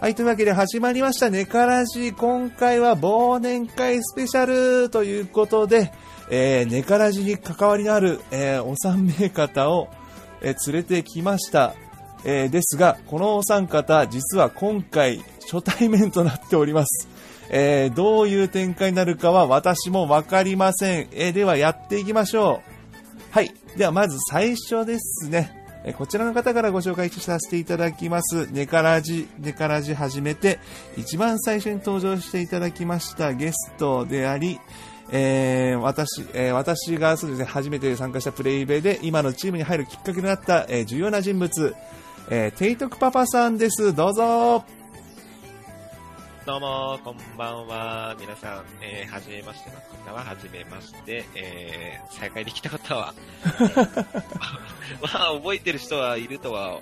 はい、というわけで始まりましたネカラジ。今回は忘年会スペシャルということで、えー、ネカラジに関わりのある、えー、お三名方を、えー、連れてきました。えー、ですが、このお三方、実は今回初対面となっております。えー、どういう展開になるかは私もわかりません。えー、ではやっていきましょう。はい。ではまず最初ですね。えこちらの方からご紹介させていただきます。ネカラジ、ネカラジ始めて、一番最初に登場していただきましたゲストであり、えー私、えー私がそうですね、初めて参加したプレイベで、今のチームに入るきっかけになった、えー重要な人物、えーテイトクパパさんです。どうぞ。どうも、こんばんは。皆さん、えー、はじめましての方は、はじめまして、えー、再会できた方は、まあ、覚えてる人はいるとは、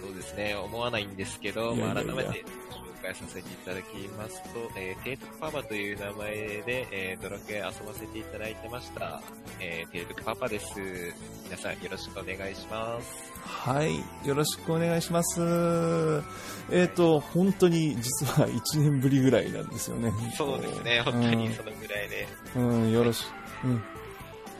そうですね、思わないんですけど、いやいやいやまあ、改めて紹介させていただきますと、えー、テイトクパパという名前で、えー、ドラクエ遊ばせていただいてました、えー、テイトクパパです。皆さん、よろしくお願いします。はい。よろしくお願いします。えっ、と、本当に実は1年ぶりぐらいなんですよね。そうですね、本当にそのぐらいで、うん、うん、よろし、うん。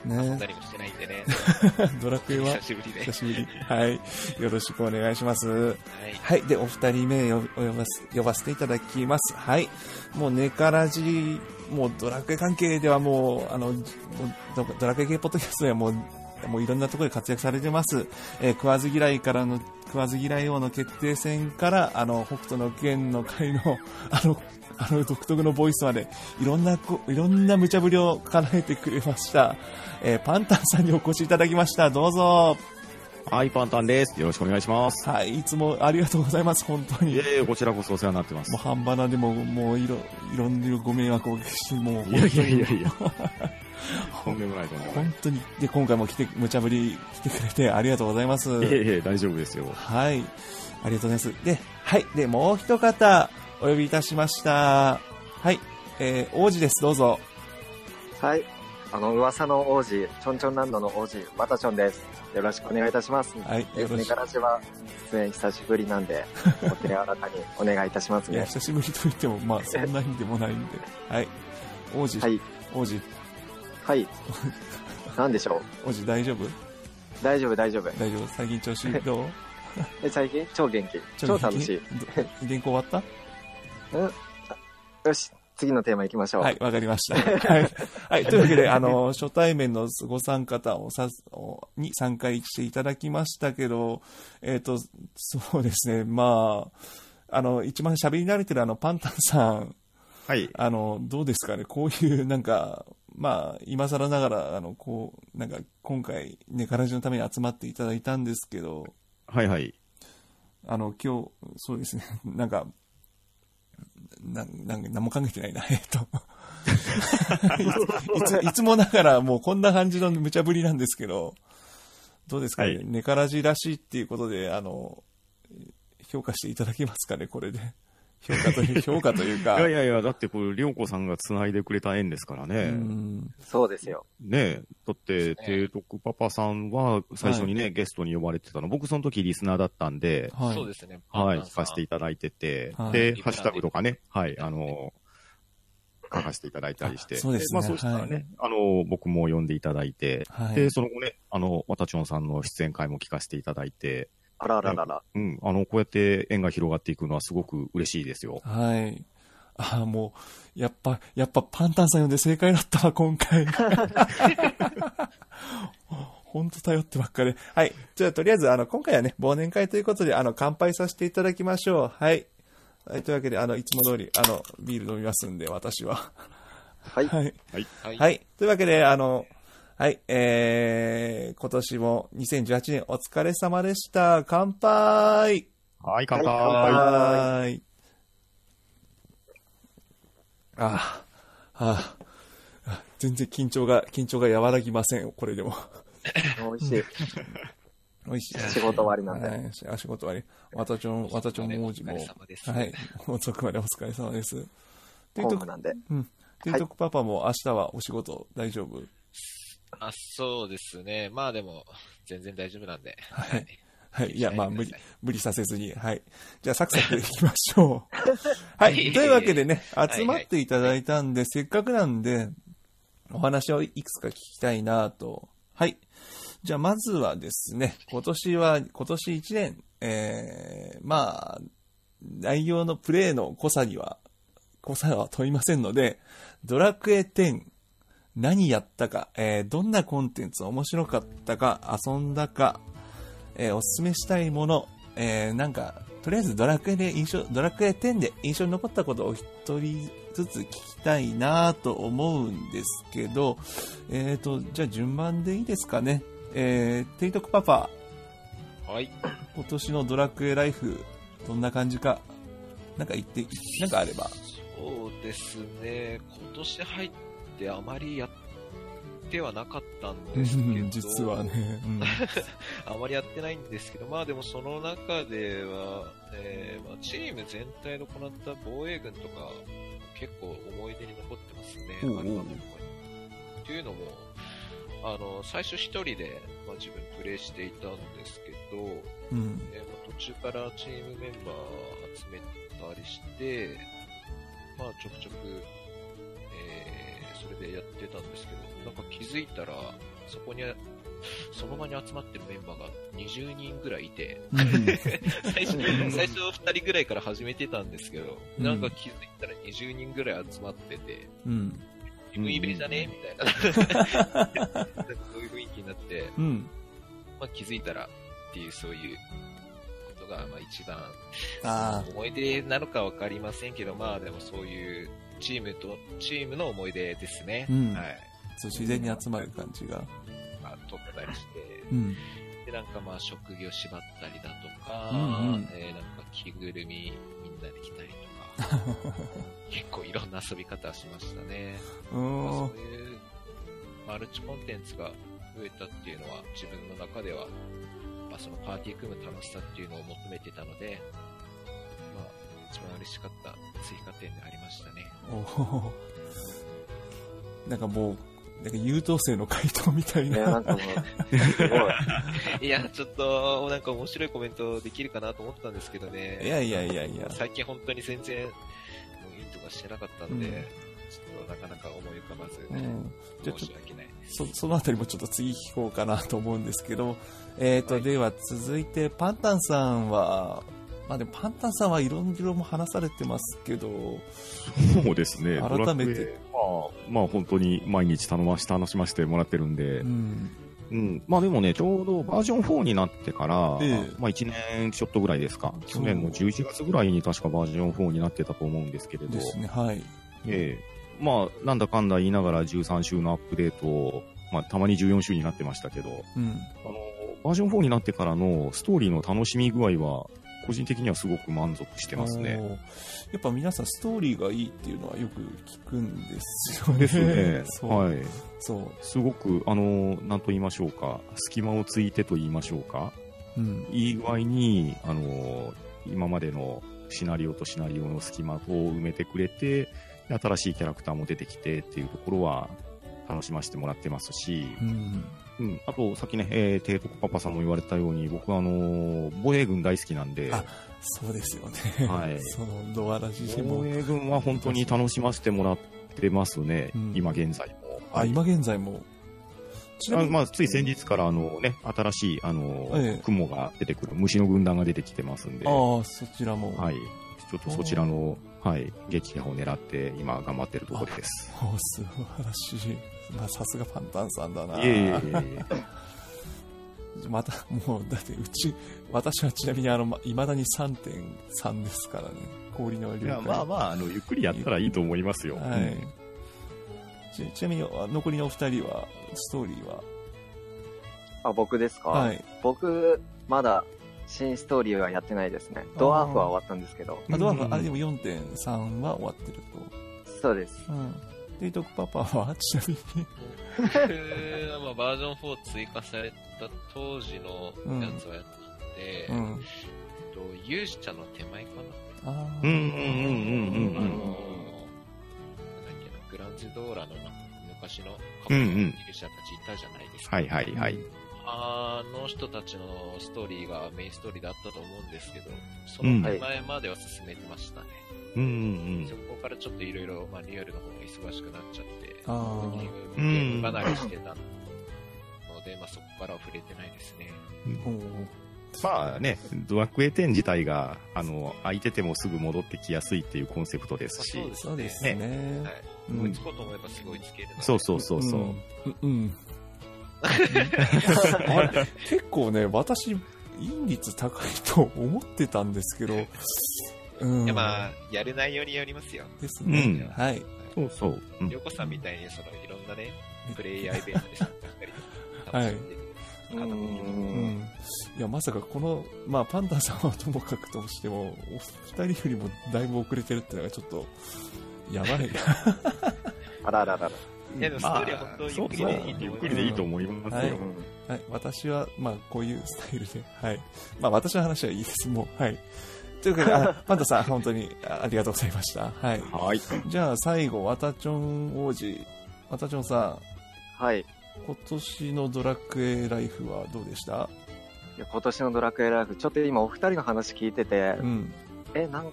ね何もしてないんでね、ドラクエは？久しぶりで。久しぶり。はい。よろしくお願いします。はい。はい。で、お二人目を呼ばす呼ばせていただきます。はい。もう、ネカラジ、もうドラクエ関係ではもう、あの、もうドドラクエ系ポッドキャストではもう、もういろんなところで活躍されてます。えー食わず嫌いからの、食わず嫌い王の決定戦から、あの、北斗の剣の会の、あの、あの独特のボイスまで、いろんなこ、いろんな無茶ぶりを叶えてくれました。えーパンタンさんにお越しいただきました。どうぞ。はい、パンタンです。よろしくお願いします。はい、いつもありがとうございます、本当に。いえいえ、こちらこそお世話になってますもう。半端なでも、もういろ、いろんなご迷惑をおかけして、もう、いやいやいやいや。とんでもないと。本当に、で、今回も来て、無茶ぶり来てくれてありがとうございます。いえいえ、大丈夫ですよ。はい。ありがとうございます。で、はい。で、もう一方、お呼びいたしました。はい。えー、王子です。どうぞ。はい。あの、噂の王子、ちょんちょんランドの王子、またちょんです。よろしくお願いいたします。はい。よろしく。カラジは出演久しぶりなんで、お手柔らかにお願いいたしますいや、ね。久しぶりと言っても、まあ、そんなにでもないんで。はい。王子、はい。王子、はい。なんでしょう？王子大丈夫？大丈夫、大丈夫。大丈夫最近調子どう？え、最近？超元気。超楽しい。ど原稿終わっうんよし、次のテーマ行きましょう。たはい、わかりました。はい。はい、というわけで、あの、初対面のご参加方をさおに参加していただきましたけど、えっ、と、そうですね、まあ、あの、一番喋り慣れてるあの、パンタンさん、はい。あの、どうですかね、こういう、なんか、まあ、今更ながら、あの、こう、なんか、今回、ね、ガラジのために集まっていただいたんですけど、はいはい。あの、今日、そうですね、なんか、ななんか何も考えてないな、えっと。いついつもながらもうこんな感じの無茶ぶりなんですけど、どうですかね、はい。ネカラジらしいっていうことで、あの、評価していただけますかね、これで。評価という、評価というか。いやいやいや、だってこれ、りょうこさんが繋いでくれた縁ですからうね。んそうですよ。ねえ。だって、ね提督パパさんは最初にね、ゲストに呼ばれてたの。僕その時リスナーだったんで、はい。そうですね。はい、聞かせていただいてて、はいで、ハッシュタグとかね、はい、あの、書かせていただいたりして。あそうですねまあそうしたらね、あの、僕も呼んでいただいて、はい。で、その後ね、あの、わたちょんさんの出演会も聞かせていただいて、あらららら。うん、あの、こうやって縁が広がっていくのはすごく嬉しいですよ。はい。あもう、やっぱ、やっぱパンタンさん呼んで正解だったわ、今回。ほんと頼ってばっかり。はい。じゃあ、とりあえず、あの、今回はね、忘年会ということで、あの、乾杯させていただきましょう。はい。はい、というわけで、あの、いつも通り、あの、ビール飲みますんで、私は。はい。はい。はい。はい。というわけで、あの、はい、えー、今年も2018年お疲れ様でした。乾杯はい、乾杯。ははい。ああ、ああ、全然緊張が、緊張が和らぎません、これでも。美味しい。美味しい。仕事終わりなんで。はい、あ仕事終わり。わたちょん、わたちょん王子もお疲れ様です。はい、遅くまでお疲れ様です。テイトク、ホームなんで。うん。テイトクパパも明日はお仕事大丈夫？あ、そうですね。まあでも、全然大丈夫なんで。はい。はい。いや、まあ、無理無理させずに。はい。じゃあ、サクサクいきましょう。はい。というわけでね、はい集まっていただいたんで、せっかくなんで、お話をいくつか聞きたいなと。はい。じゃあ、まずはですね、今年は、今年1年、えー、まあ、内容のプレイの濃さには、濃さは問いませんので、ドラクエ10、何やったか、えーどんなコンテンツ面白かったか、遊んだか、えーおすすめしたいもの、えーなんか、とりあえずドラクエで印象、ドラクエ10で印象に残ったことを一人ずつ聞きたいなと思うんですけど、えーと、じゃあ順番でいいですかね。えー、テイトクパパ、はい。今年のドラクエライフ、どんな感じか、なんか言って、なんかあれば。そうですね、今年入ってあまりやってはなかったんですけど、実はね。うん あまりやってないんですけど、まあでもその中では、えーまあ、チーム全体の行った防衛軍とか、結構思い出に残ってますね、おうおうアルバムとかに。っていうのも、あの、最初一人で、まあ、自分プレイしていたんですけど、うん。えーまあ途中からチームメンバー集めたりして、まあちょくちょく、えーそれでやってたんですけど、なんか気づいたら、そこに、その場に集まってるメンバーが20人ぐらいいて、最初、最初2人ぐらいから始めてたんですけど、うんなんか気づいたら20人ぐらい集まってて、うん。海イベじゃねみたいな。そういう雰囲気になって、うん。まあ気づいたらっていうそういうことが、まあ一番あ思い出なのかわかりませんけど、まあでもそういうチームと、チームの思い出ですね。うんはい。あ、そう自然に集まる感じが。まあ撮ったりして、うん。で、なんかまあ職業縛ったりだとか、うんうんえーなんか着ぐるみみんなで着たりとか、結構いろんな遊び方しましたね。うまあそういうマルチコンテンツが増えたっていうのは自分の中では、まあ、そのパーティー組む楽しさっていうのを求めてたので、まあ、一番嬉しかった追加点でありましたね。おーなんかもう、なんか優等生の回答みたいね、な。なんかもう、すごい。いや、ちょっと、なんか面白いコメントできるかなと思ったんですけどね。いやいやいやいや。最近本当に全然、もういいとかしてなかったんで、うんちょっとなかなか思い浮かばず、うん。じゃあちょっ申し訳ないそ、そのあたりもちょっと次聞こうかなと思うんですけど、えーと、はいでは続いて、パンタンさんは、まあでもパンタンさんはいろいろも話されてますけど、そうですね。改めてまあ、まあ本当に毎日頼まし、楽しませてもらってるんでう、ん。うん。まあでもね、ちょうどバージョン4になってから、ええまあ1年ちょっとぐらいですか。去年の11月ぐらいに確かバージョン4になってたと思うんですけれど、ですね、はい。ええまあ、なんだかんだ言いながら13週のアップデートを、まあ、たまに14週になってましたけど、うん。あの、バージョン4になってからのストーリーの楽しみ具合は、個人的にはすごく満足してますね。やっぱ皆さんストーリーがいいっていうのはよく聞くんですよね。ですね。はい。そすごく、あの、なんと言いましょうか、隙間をついてと言いましょうか、う。うん。いい具合に、あの、今までのシナリオとシナリオの隙間を埋めてくれて、で新しいキャラクターも出てきてっていうところは楽しませてもらってますし、うん。うん、あと、さっきね、えー、提督パパさんも言われたように、僕はあのー防衛軍大好きなんで、あそうですよね。はい そのドアラジでも防。衛軍は本当に楽しませてもらってますね、うん今現在も。あ、今現在も。あまあ、つい先日から、あのね、新しい、あのーええ雲が出てくる、虫の軍団が出てきてますんで、はああ、そちらも。い。ちょっとそちらの、はい、撃破を狙って、今頑張ってるところです。お素晴らしい。まあ、さすがパンタンさんだな。いえいえいえ また、もう、だって、うち、私はちなみに、あの、ま未だに3.3ですからね。氷のいや。まあまあ、あの、ゆっくりやったらいいと思いますよ。はい。ちちなみに、あ残りのお二人は、ストーリーは？あ、僕ですか？はい。僕、まだ、新ストーリーはやってないですね。ドワーフは終わったんですけど。あドワーフ、うんあれでも4.3は終わってるそうです。と。うん。デイトクパパは、ちなみに。僕はまあバージョン4追加された当時のやつをやってて、うん。えっと勇者の手前かなああ。うんうんうんうんうんうんあのー、なんだっけな、グランズドーラのな昔の過去のうんうん勇者たちいたじゃないですか。はいはいはい。ああの人たちのストーリーがメインストーリーだったと思うんですけど、その手前までは進めてましたね。うんうんそこからちょっといろいろ、まあ、リアルの方が忙しくなっちゃって、あゲーうんム離れしてたので、まあ、そこからは触れてないですね。まあね、ドラクエ10自体が、あの、空いててもすぐ戻ってきやすいっていうコンセプトですし、そうですそうですね。はい。うん追いつこうと思えばすごいつける。そうそうそうそう。うん。うん。あれ結構ね、私、引率高いと思ってたんですけど、うん。いや、まあ、やる内容によりますよ。ですね。うんはい。そうそう。うんりょうこさんみたいに、その、いろんなね、プレイヤーイベントで参加したりとか、はい楽しんでる方もいや、まさかこの、まあ、パンダさんはともかくとしても、お二人よりもだいぶ遅れてるってのがちょっと、やばい。あらららら。いやでもストーリーは本当ゆっくりでいいゆっくりでいいと思いますよ。はいうんはい、私は、まあ、こういうスタイルで、はい。まあ、私の話はいいです、もう、はい。というわけで、あパンダさん、本当にあありがとうございました。はい。はい。じゃあ、最後、ワタチョン王子。ワタチョンさん、はい。い今年のドラクエライフはどうでした？や今年のドラクエライフ、ちょっと今お二人の話聞いててう、ん。え、なん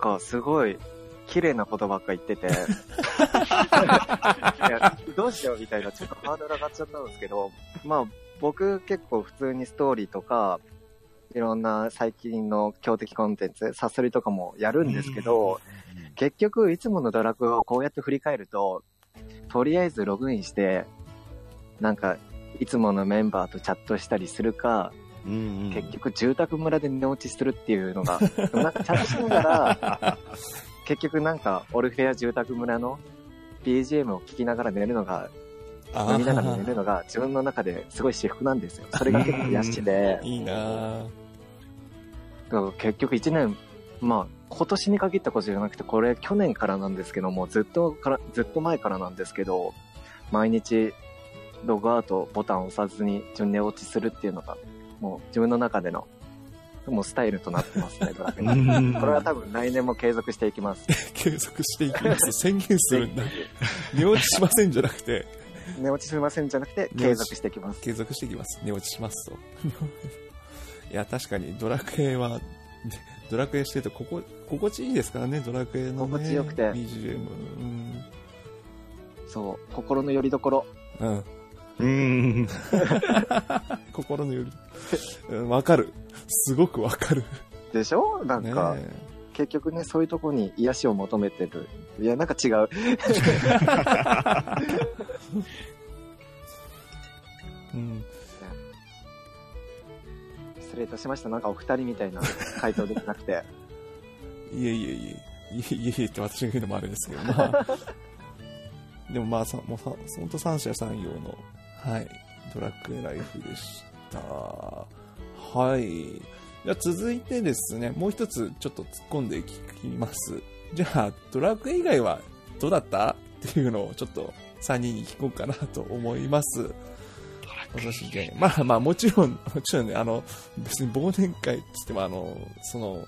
かすごい綺麗なことばっか言ってて、どうしようみたいな、ちょっとハードル上がっちゃったんですけど、まあ僕結構普通にストーリーとか、いろんな最近の強敵コンテンツ、サソリとかもやるんですけど、結局いつものドラクエをこうやって振り返ると、とりあえずログインして、なんか、いつものメンバーとチャットしたりするか、うんうん。結局住宅村で寝落ちするっていうのが、なんかチャットしながら、結局なんかオルフェア住宅村の BGM を聴きながら寝るのが、あ飲みながら寝るのが自分の中ですごい私服なんですよ。それが結構癒しで、いいな結局1年、まあ今年に限ったことじゃなくて、これ去年からなんですけども、ずっとから、ずっと前からなんですけど、毎日ログアウトボタンを押さずに順寝落ちするっていうのが、もう自分の中での、もうスタイルとなってますね、ドラクエ うんこれは多分来年も継続していきます。継続していきます。宣言するんだ。寝落ちしませんじゃなくて、寝落ちしませんじゃなくて、継続していきます。継続していきます。寝落ちしますと。いや、確かにドラクエは、ドラクエしてるとここ心地いいですからね、ドラクエのね。心地よくて BGM。うん。そう、心の拠り所。うん。うん。心のより。うんわかる。すごくわかる。でしょ？なんねか、結局ね、そういうとこに癒しを求めてる。いや、なんか違う。うん。失礼いたしました。なんかお二人みたいな 回答できなくて。いえいえいえ。いえいえいえって私が言うのもあれですけど、まあ。でもまあ、さもうさ、ほんと三者三様の、はい、ドラクエライフでした。はい。じゃあ続いてですね、もう一つちょっと突っ込んで聞きます。じゃあ、ドラクエ以外はどうだった？っていうのをちょっと3人に聞こうかなと思います。まあまあもちろん、もちろんね、あの、別に忘年会って言ってもあの、その、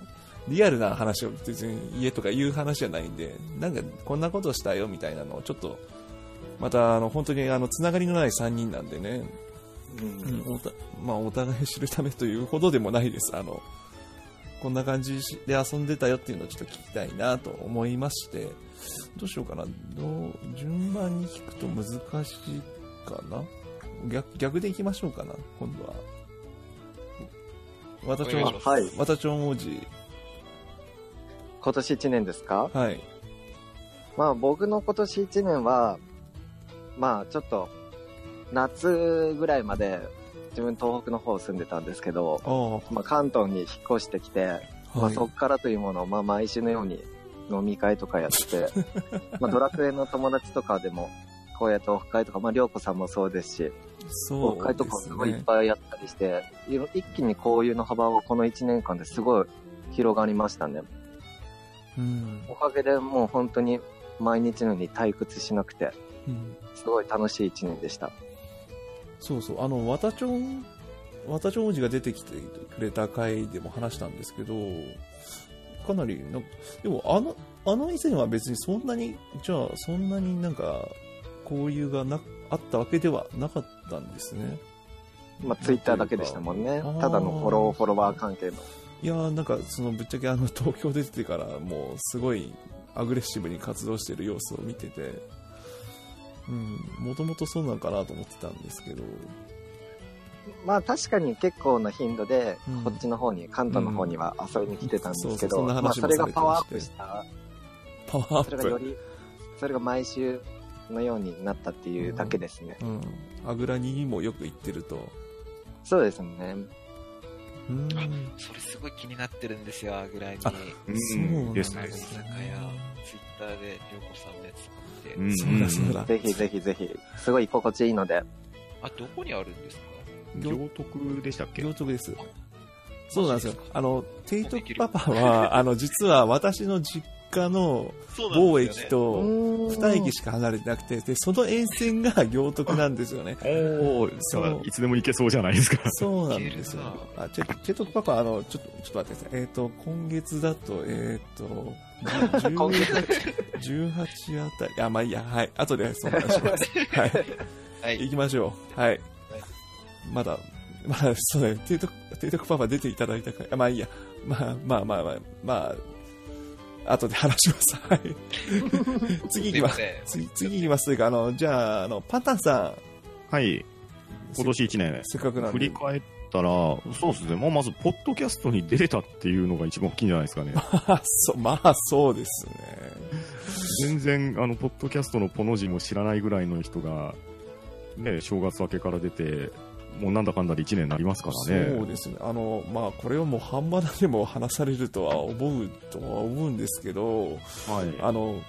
リアルな話を別に家とか言う話じゃないんで、なんかこんなことしたよみたいなのをちょっと、またあの、本当にあの、つながりのない3人なんでね、うんうん。おたまあお互い知るためというほどでもないです。あの、こんな感じで遊んでたよっていうのをちょっと聞きたいなと思いまして、どうしようかな。どう、順番に聞くと難しいかな逆、逆でいきましょうかな、今度は。わたちょんお願いし、ますはい。わたちょん王子。今年1年ですか？はい。まあ僕の今年1年は、まあちょっと、夏ぐらいまで自分東北の方住んでたんですけど、あまあ関東に引っ越してきて、あ、まあ、はい。そっからというものを、まあ、毎週のように飲み会とかやって、まあ、ドラクエの友達とかでも、こうやってオフ会とか、まあ、りょうこさんもそうですし、そうとかもいいっね。ぱいやったりして、一気に交友の幅をこの1年間ですごい広がりましたね。うん。おかげでもう本当に毎日のように退屈しなくて、うんすごい楽しい1年でした。そうそう、あの、わたちょん、わたちょん王子が出てきてくれた回でも話したんですけど、かなりなんか、でもあの、あの以前は別にそんなに、じゃあそんなになんか、交友がな、あったわけではなかったんですね。まあ、ツイッターだけでしたもんね。ただのフォロー、フォロワー関係の。いやーなんかそのぶっちゃけあの東京出てからもうすごいアグレッシブに活動してる様子を見ててうんもともとそうなんかなと思ってたんですけど。まあ確かに結構な頻度でうん、こっちの方に、関東の方には遊びに来てたんですけど、そうそうそんな話まあそれがパワーアップした、パワーアップ、それがより、それが毎週のようになったっていうだけですね。うん、アグラにもよく行ってると。そうですね。うん。あそれすごい気になってるんですよ、ぐらいに。あうん。そうなんですね。居。酒屋、ツイッターで、りょうこさんのやつ見て。うん。そうだそうだ。ぜひぜひぜひ、すごい居心地いいので、あ、どこにあるんですか？行徳でしたっけ？行徳です。そうなんですよ。あのテイトクパパはあの実は私の実家のそう某駅と2 2駅しか離れてなくてでその沿線が行徳なんですよね おお、いつでも行けそうじゃないですか。そうなんですよ。あ、チェ、チェトクパパ、あの、ちょっと、ちょっと待ってください。えっ、と、今月だと、えっ、と、じゅ今月18あたり、あ、まあいいや、はい。後でその話します。はい。はい。行きましょう。はい。まだ、まあ、そうだね。テイトク、テイトクパパ出ていただいたから、あまあいいや。まあ、まあまあまあ、まあ、後で話します。はい。次行きます。次、次行きます。というか、あの、じゃあ、あの、パンタンさはい。ん。今年1年、せっかくなんで振り。返ったら、そうですね。まあ、まず、ポッドキャストに出れたっていうのが一番大きいんじゃないですかね。あ、そう、まあ、そうですね。全然、あの、ポッドキャストのポの字も知らないぐらいの人が、ね、正月明けから出て、もうなんだかんだで1年になりますからね。そうですね。あの、まあ、これをもう半端でも話されるとは思うとは思うんですけど、はい。あの、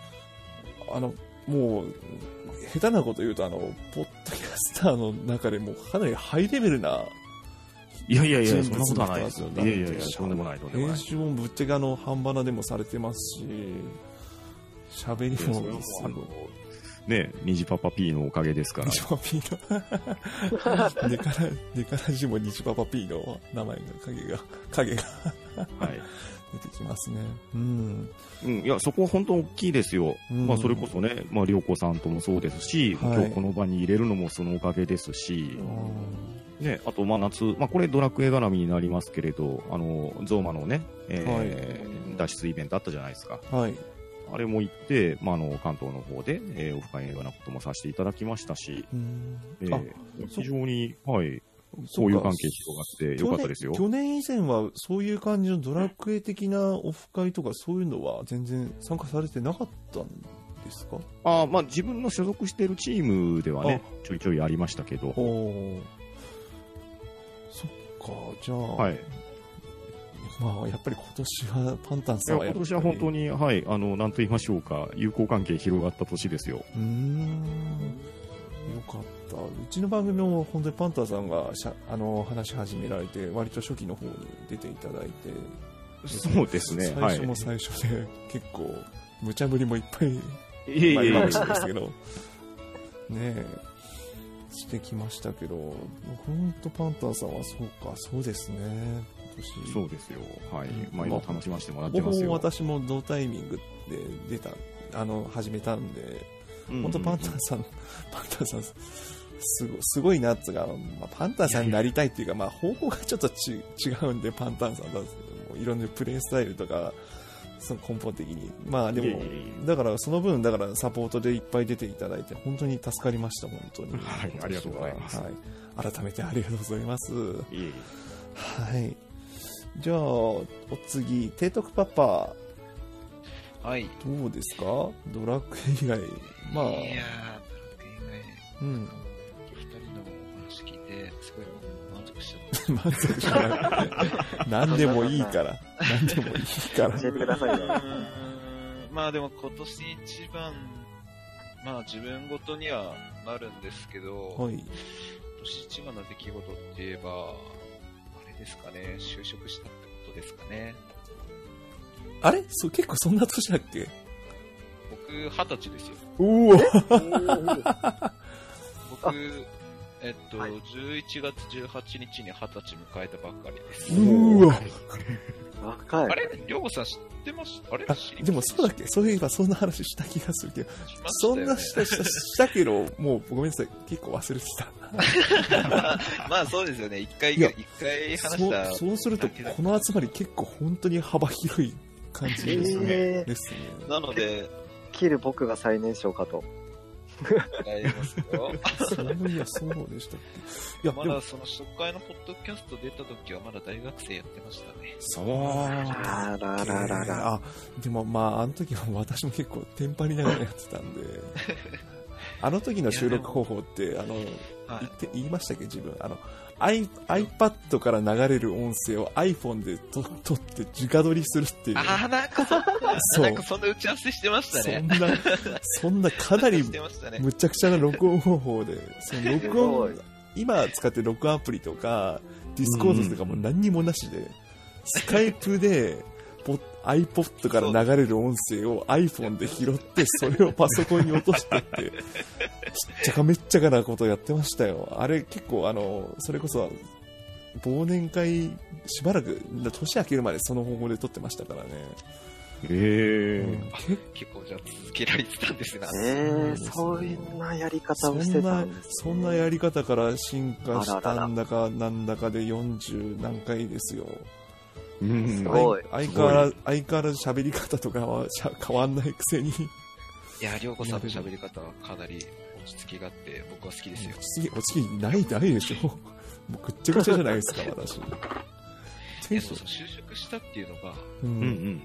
あの、もう、下手なこと言うと、あの、ポッドキャスターの中でもかなりハイレベルないやいやいや、人そんなことはないです。物の人なんいやいやいや、とんでもない、とんでもない。編集もぶっちゃけあの、半端でもされてますし、喋りも。ね、虹パパ P のおかげですから。ニジパパ P の、ネカラ、ネカラジもニジパパ P の名前が、影が、影がはい。出てきますね。うん。うん、いや、そこは本当大きいですよ。うんまあ、それこそね、まあ、良子さんともそうですし、はい今日この場に入れるのもそのおかげですし、ね、あと、まあ、夏、まあ、これドラクエ絡みになりますけれど、あの、ゾーマのね、えー脱出イベントあったじゃないですか。はい。あれも行って、まあ、あの、関東の方で、えーオフ会のようなこともさせていただきましたし、うん。えー非常に、はい、そそういう関係広がってよかったですよ。去年以前はそういう感じのドラクエ的なオフ会とかそういうのは全然参加されてなかったんですか？あーまあ、自分の所属しているチームではね、ちょいちょいありましたけど、そっか。じゃあ、はい。まあやっぱり今年はパンタンさんは今年は本当に、はい、あの、なんと言いましょうか、友好関係広がった年ですよ。うーん。よかった。うちの番組も本当にパンタンさんがしゃあの話し始められて割と初期の方に出ていただいて。そうですね、はい。最初も最初で結構無茶ぶりもいっぱいいえいですけど、ねえ、してきましたけど、本当パンタンさんはそうか、そうですね、今年。そうですよ。はい。うん毎度楽しませてもらってますよ。私も同タイミングで出た、あの、始めたんで、うん本当パンタンさん、パンタンさん、すごすごいなっつうか、まあ、パンタンさんになりたいっていうか、まあ、方法がちょっとち違うんで、パンタンさんだもういろんなプレイスタイルとか、その根本的に。まあでもだからその分、だからサポートでいっぱい出ていただいて、本当に助かりました、本当に。はいありがとうございますはい。改めてありがとうございます。いえいえはい。じゃあ、お次、提督パパ、はい。どうですか？ドラクエ以外。まあ、いやー、ドラクエうん。以外、二人のお話聞いて、すごい満足しちゃっ 満足じゃない。何でもいいから。何でもいいから。教えてくださいた。よ。うーんまあでも今年一番、まあ自分ごとにはなるんですけど、はい。今年一番の出来事って言えば、ですかね、就職したってことですかね。あれ？そう、結構そんな年だっけ？僕、二十歳ですよ。おお 僕、えっと、はい11月18日に20歳迎えたばっかりです。うわ。若い。あれ？りょうごさん知ってました？あれ？あ、でもそうだっけ？そういえばそんな話した気がするけど、しまそんなした、した、したけど、もうごめんなさい。結構忘れてた。まあそうですよね。一回、いや一回話そうした。そうすると、この集まり結構本当に幅広い感じですね。えーですね。なので、切る僕が最年少かと。違いますよ。そういや、そうでしたっけ。いや、まだ、その初回のポッドキャスト出た時はまだ大学生やってましたね。そうあらららら。あ、でもまあ、あの時は私も結構テンパりながらやってたんで、あの時の収録方法って、あの、は言って言いましたっけ？自分。あの、I、iPad から流れる音声を iPhone でと撮って直撮りするっていう。ああ、なんかそんな、そうなんかそんな打ち合わせしてましたね。そんな、そんなかなり。むちゃくちゃな録音方法で、その録音い、今使ってる録音アプリとか、ディスコードとかも何にもなしで、スカイプで、ポ iPod から流れる音声を iPhone で拾って、それをパソコンに落としてって、ちっちゃかめっちゃかなことやってましたよ。あれ結構あの、それこそ、忘年会、しばらく、年明けるまでその方法で撮ってましたからね。ええうん結結構じゃあ続けられてたんですが。えー、そういうなやり方をしてたんです、そんなやり方から進化したんだかなんだかで40何回ですよ。うんすごい相変わらず、相変わらず喋り方とかはしゃ変わんないくせに、いや、りょうこさんの喋り方はかなり落ち着きがあって、僕は好きですよ。次、お次ない、ないでしょ。もうぐっちゃぐちゃじゃないですか、私。いやそうそう、就職したっていうのが、ン。ううんん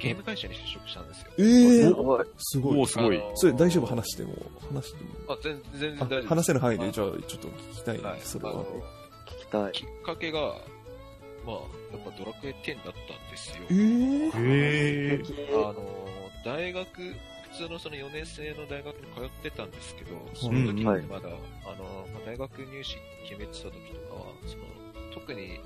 ゲーム会社に就職したんですよ。ええすごい。すごい。すごい。あのーそれ大丈夫話しても、話しても。あ、全全然大丈夫。話せる範囲で、まあじゃあちょっと聞きたいはい、それは。聞きたい。きっかけが、まあ、やっぱドラクエ10だったんですよ。ええええあの、大学、普通のその4年生の大学に通ってたんですけど、その時まだ、あの、まあ、大学入試決めてた時とかは、その、特に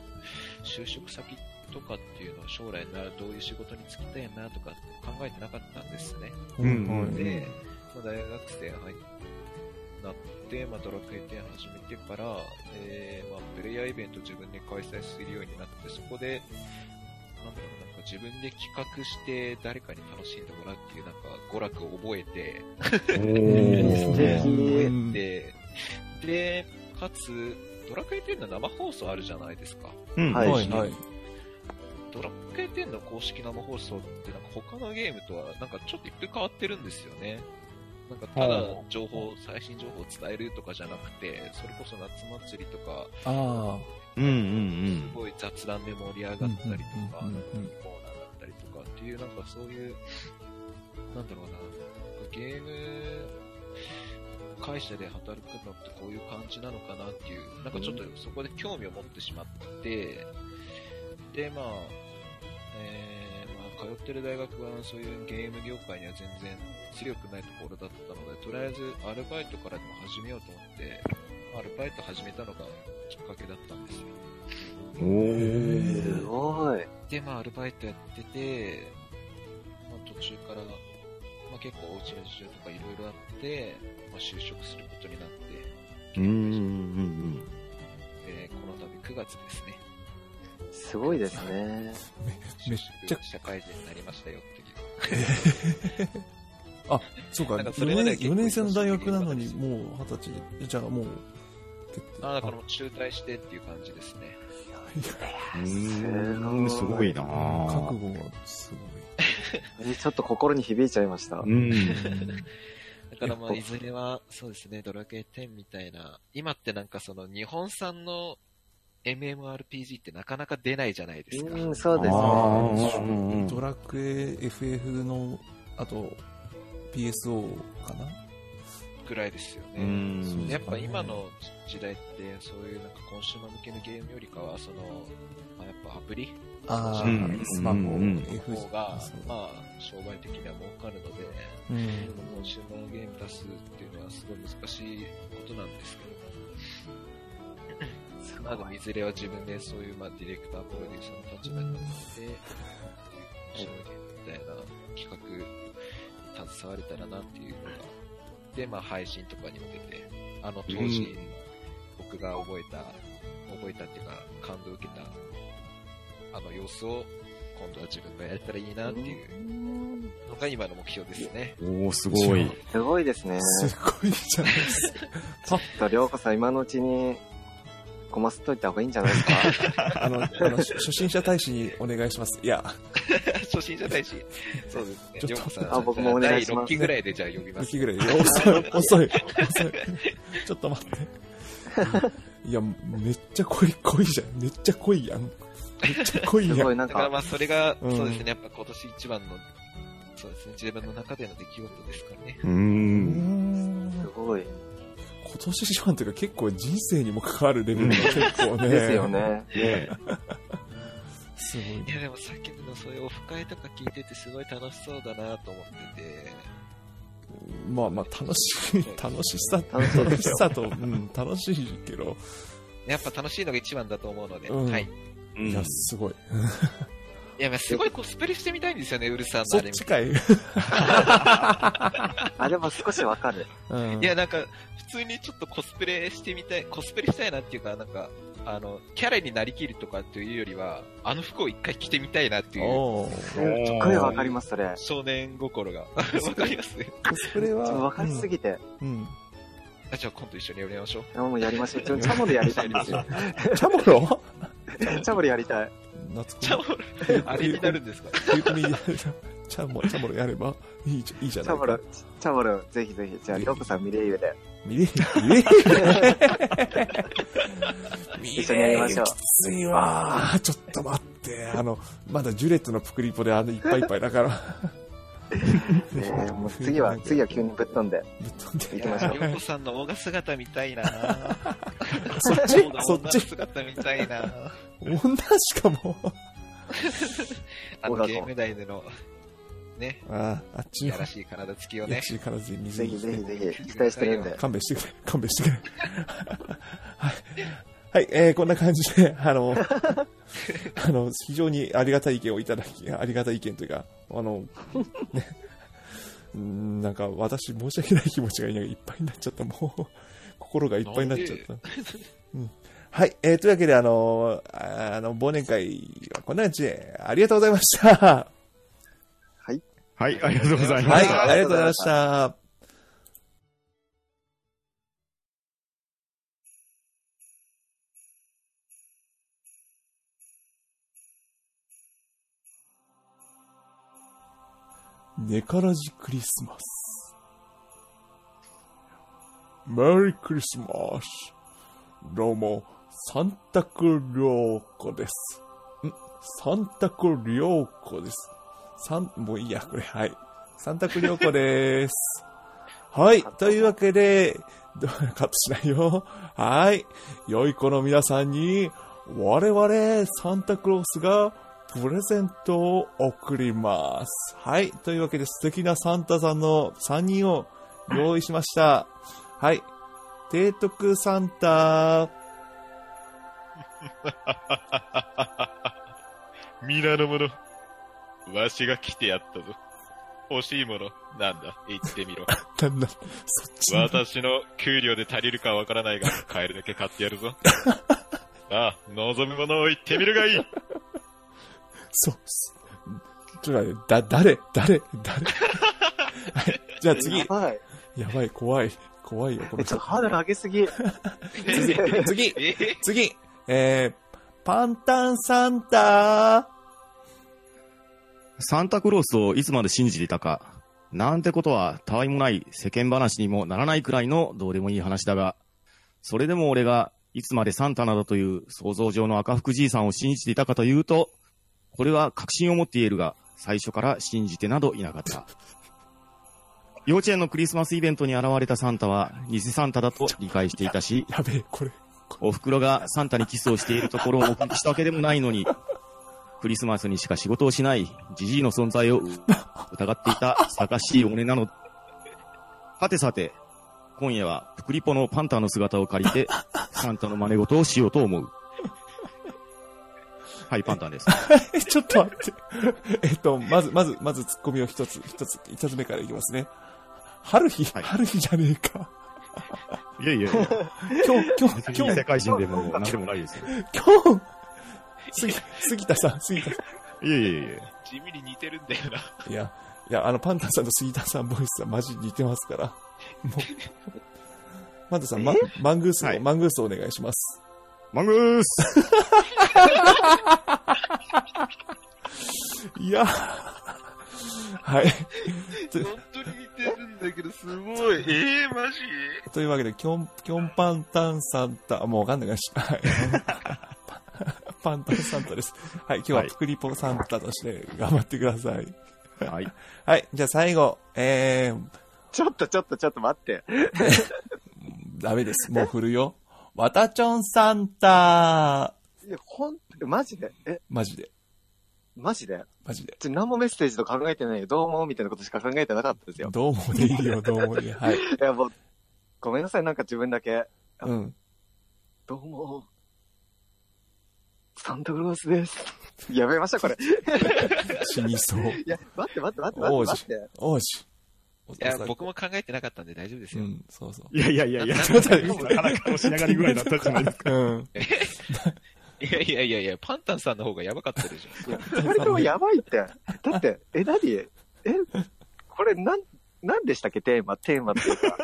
就職先とかっていうのは将来な、どういう仕事に就きたいなとかって考えてなかったんですね。うん。はいで、まあ、大学生入っなって、まあ、ドラクエ10始めてから、えーまあ、プレイヤーイベント自分で開催するようになって、そこで、なんだろう、なんか自分で企画して誰かに楽しんでもらうっていうなんか娯楽を覚えて、覚えて、で、かつ、ドラクエ10の生放送あるじゃないですか。うんはいはい、はい。ドラクエ10の公式生放送ってなんか他のゲームとはなんかちょっと一風変わってるんですよね。なんかただ情報、最新情報を伝えるとかじゃなくて、それこそ夏祭りとか、あうんうんすごい雑談で盛り上がったりとか、コーナーだったりとかっていうなんかそういう、なんだろうな、ゲーム会社で働くのってこういう感じなのかなっていう、なんかちょっとそこで興味を持ってしまって、で、まあ、えーまあ、通ってる大学はそういうゲーム業界には全然強くないところだったので、とりあえずアルバイトからでも始めようと思って、アルバイト始めたのがきっかけだったんですよ。うん。すごい。で、まあ、アルバイトやってて、まあ、途中から、まあ、結構お家の事情とかいろいろあって、まあ、就職することになって、うんうんうんえーこの度9月ですね、すごいですね。め 就っちゃ職社会人になりましたよっていう。そうか、なんかそ4れまで年4年生の大学なのに、もう二十歳で、じゃあもう、決定あだからもう中退してっていう感じですね。うん。うん、すごいな覚悟がすえちょっと心に響いちゃいました。うん。ごい。だからまあ、いずれは、そうですね、ドラクエ10みたいな、今ってなんかその日本産の MMORPG ってなかなか出ないじゃないですか。うん、そうですあね。ドラクエ FF の、あと、PSO かな？くらいですようね。ん。やっぱ今の時代って、そういうなんかコンシューマー向けのゲームよりかは、その、まあ、やっぱアプリ？ああ、うん。スマホ、の方がまあ、商売的には儲かるので、うん。コンシューマーゲーム出すっていうのはすごい難しいことなんですけど、まあでもいずれは自分でそういう、まあ、ディレクター、プロデューサーの立場になって、面白いゲームみたいな企画、携われたらなっていうのが、で、まあ配信とかにも出て、あの当時、僕が覚えた、覚えたっていうか、感動を受けた、あの様子を、今度は自分がやれたらいいなっていうのが今の目標ですね。おー、すごい。すごいですね。すごいじゃないですか。と、りょうこさん、今のうちに、ごますっといた方がいいんじゃないですか？あの、あの、初初心者大使にお願いします。いや、初心者大使。そうですね。ちょっとあ僕もお願いします第6期ぐらいでじゃあ呼びます。時ぐらい。いや遅い、遅い、遅い。ちょっと待って。いや、めっちゃ濃い、濃いじゃん。めっちゃ濃いやん。めっちゃ濃いやん。すごい、なんか、だからまあそれが、うんそうですね、やっぱ今年一番の、そうですね、自分の中での出来事ですかね。うんすごい。今年一番というか結構人生にも関わるレベルの結構ね。ですよ。ね。ねすごいい。やでもさっきのそういうオフ会とか聞いててすごい楽しそうだなと思ってて、まあまあ楽しい、楽しさ、楽しさと、うん、楽しいけど、やっぱ楽しいのが一番だと思うので、うんはい。うんいや、すごい。いや、まあすごいコスプレしてみたいんですよね、ウルさんのそあれ見て。っちかい。あ、でも少しわかる。うんいや、なんか、普通にちょっとコスプレしてみたい、コスプレしたいなっていうか、なんか、あの、キャラになりきるとかっていうよりは、あの服を一回着てみたいなっていう、すっごいわかります、それ。少年心が。わかります？コスプレは、わかりすぎて。うん。あじゃあ今度一緒にやりましょう。いやもうやりましょう。チャモルやりたいんですよ。チャモロチャモルやりたい。夏チャモル、あれになるんですか？冬コミでチャモチャモロやればいいじゃいいじゃないか。チャモル、チャモル、ぜひぜひ。じゃあ、りょうこさん、ミレイユで。見れ、見れ、一緒にやりましょう。きついわー。ちょっと待って。あの、まだジュレットのプクリポであのいっぱいいっぱいだから。えー、もう次は、次は急にぶっ飛んで。ぶっ飛んで。行きましょう。りょうこさんのオーガ姿見たいなそっち？そっち？姿見たいな。女しかも。あのゲーム内での、ね、ああ、あっちのいやらしい体つきをね。やら。しいからぜ水にぜひぜひぜひ、期待してるんで。勘弁してくれ、勘弁してくれ。はい。はい、えー、こんな感じで、あの、あの、非常にありがたい意見をいただき、ありがたい意見というか、あの、ね、うんなんか私申し訳ない気持ちがいっぱいになっちゃった、もう、心がいっぱいになっちゃった。うん、はい、えー、というわけで、あの、あの、忘年会はこんな感じで、ありがとうございました。はい。はい、ありがとうございまはい、した。ありがとうございました。ネカラジクリスマス。メリークリスマス。どうも、サンタクリョーコです。ん？サンタクリョーコです。サン、もういいや、これ、はい。サンタクリョーコです。はい。というわけで、どカットしないよ。はい。良い子の皆さんに、我々、サンタクロースが、プレゼントを送ります。はい。というわけで、素敵なサンタさんの3人を用意しました。はい。提督サンタ、皆の者、わしが来てやったぞ。欲しいもの、なんだ、言ってみろ。なんだ、そっちの私の給料で足りるかわからないが、買えるだけ買ってやるぞ。ああ、望むものを言ってみるがいい。そう。すちょっと待って、だ、誰？誰？誰？はい。じゃあ次や。ばい。やばい、怖い。怖いよ、このえ、ちょ人っと。ハードル上げすぎ。次、次、えー次。えー、パンタンサンタサンタクロースをいつまで信じていたか。なんてことは、たわいもない世間話にもならないくらいのどうでもいい話だが、それでも俺がいつまでサンタなどという想像上の赤福じいさんを信じていたかというと、これは確信を持って言えるが、最初から信じてなどいなかった。幼稚園のクリスマスイベントに現れたサンタは偽サンタだと理解していたし、やべえ、これ。お袋がサンタにキスをしているところを目撃したわけでもないのに、クリスマスにしか仕事をしないジジイの存在を疑っていた坂しい俺なの。はてさて、今夜はプクリポのパンタの姿を借りて、サンタの真似事をしようと思う。はい、パンタンです。え、ちょっと待って。えっと、まず、まず、まずツッコミを一つ、一つ、一つ目からいきますね。春日、はい春日じゃねえか。いやいやいや、今日、今日、別今日、に世界人でも何でもないですよ。今日、杉杉田さん、杉田さいやいやいや地味に似てるんだよな。ん。いや、いや、あの、パンタンさんと杉田さんボイスはマジ似てますから。もう、パンタンさん、ま、マングースを、はいマングースをお願いします。マングース いや、はい。と本当に似てるんだけど、すごい。ええー、マジ？というわけで、キョン、キョンパンタンサンタ、あもうわかんないかし、はい。パンタンサンタです。はい、今日ははいプクリポサンタとして頑張ってください。はい。はい、じゃあ最後、えー、ちょっとちょっとちょっと待って。ダメです。もう振るよ。わたちょんサンタえほん、マジで？え、マジで、マジで？マジで。ちょ何もメッセージと考えてないよ。どうもみたいなことしか考えてなかったですよ。どうもでいいよ、どうもでいい。はい。いや、もう、ごめんなさい。なんか自分だけ、うん。どうも、サンタクロースです。やめました、これ。死にそう。いや、待って待って待って待って待って。王子。いや、僕も考えてなかったんで大丈夫ですよ。うん、そうそう。いやいやいやいや、なちょっとなかなかのし上がりぐらいだったじゃないですか。うん。いやいやいやいや、パンタンさんの方がやばかったでしょ。いや、それでもやばいって。だって、え、なにえ、これ、なん、なんでしたっけ？テーマ、テーマっていうか。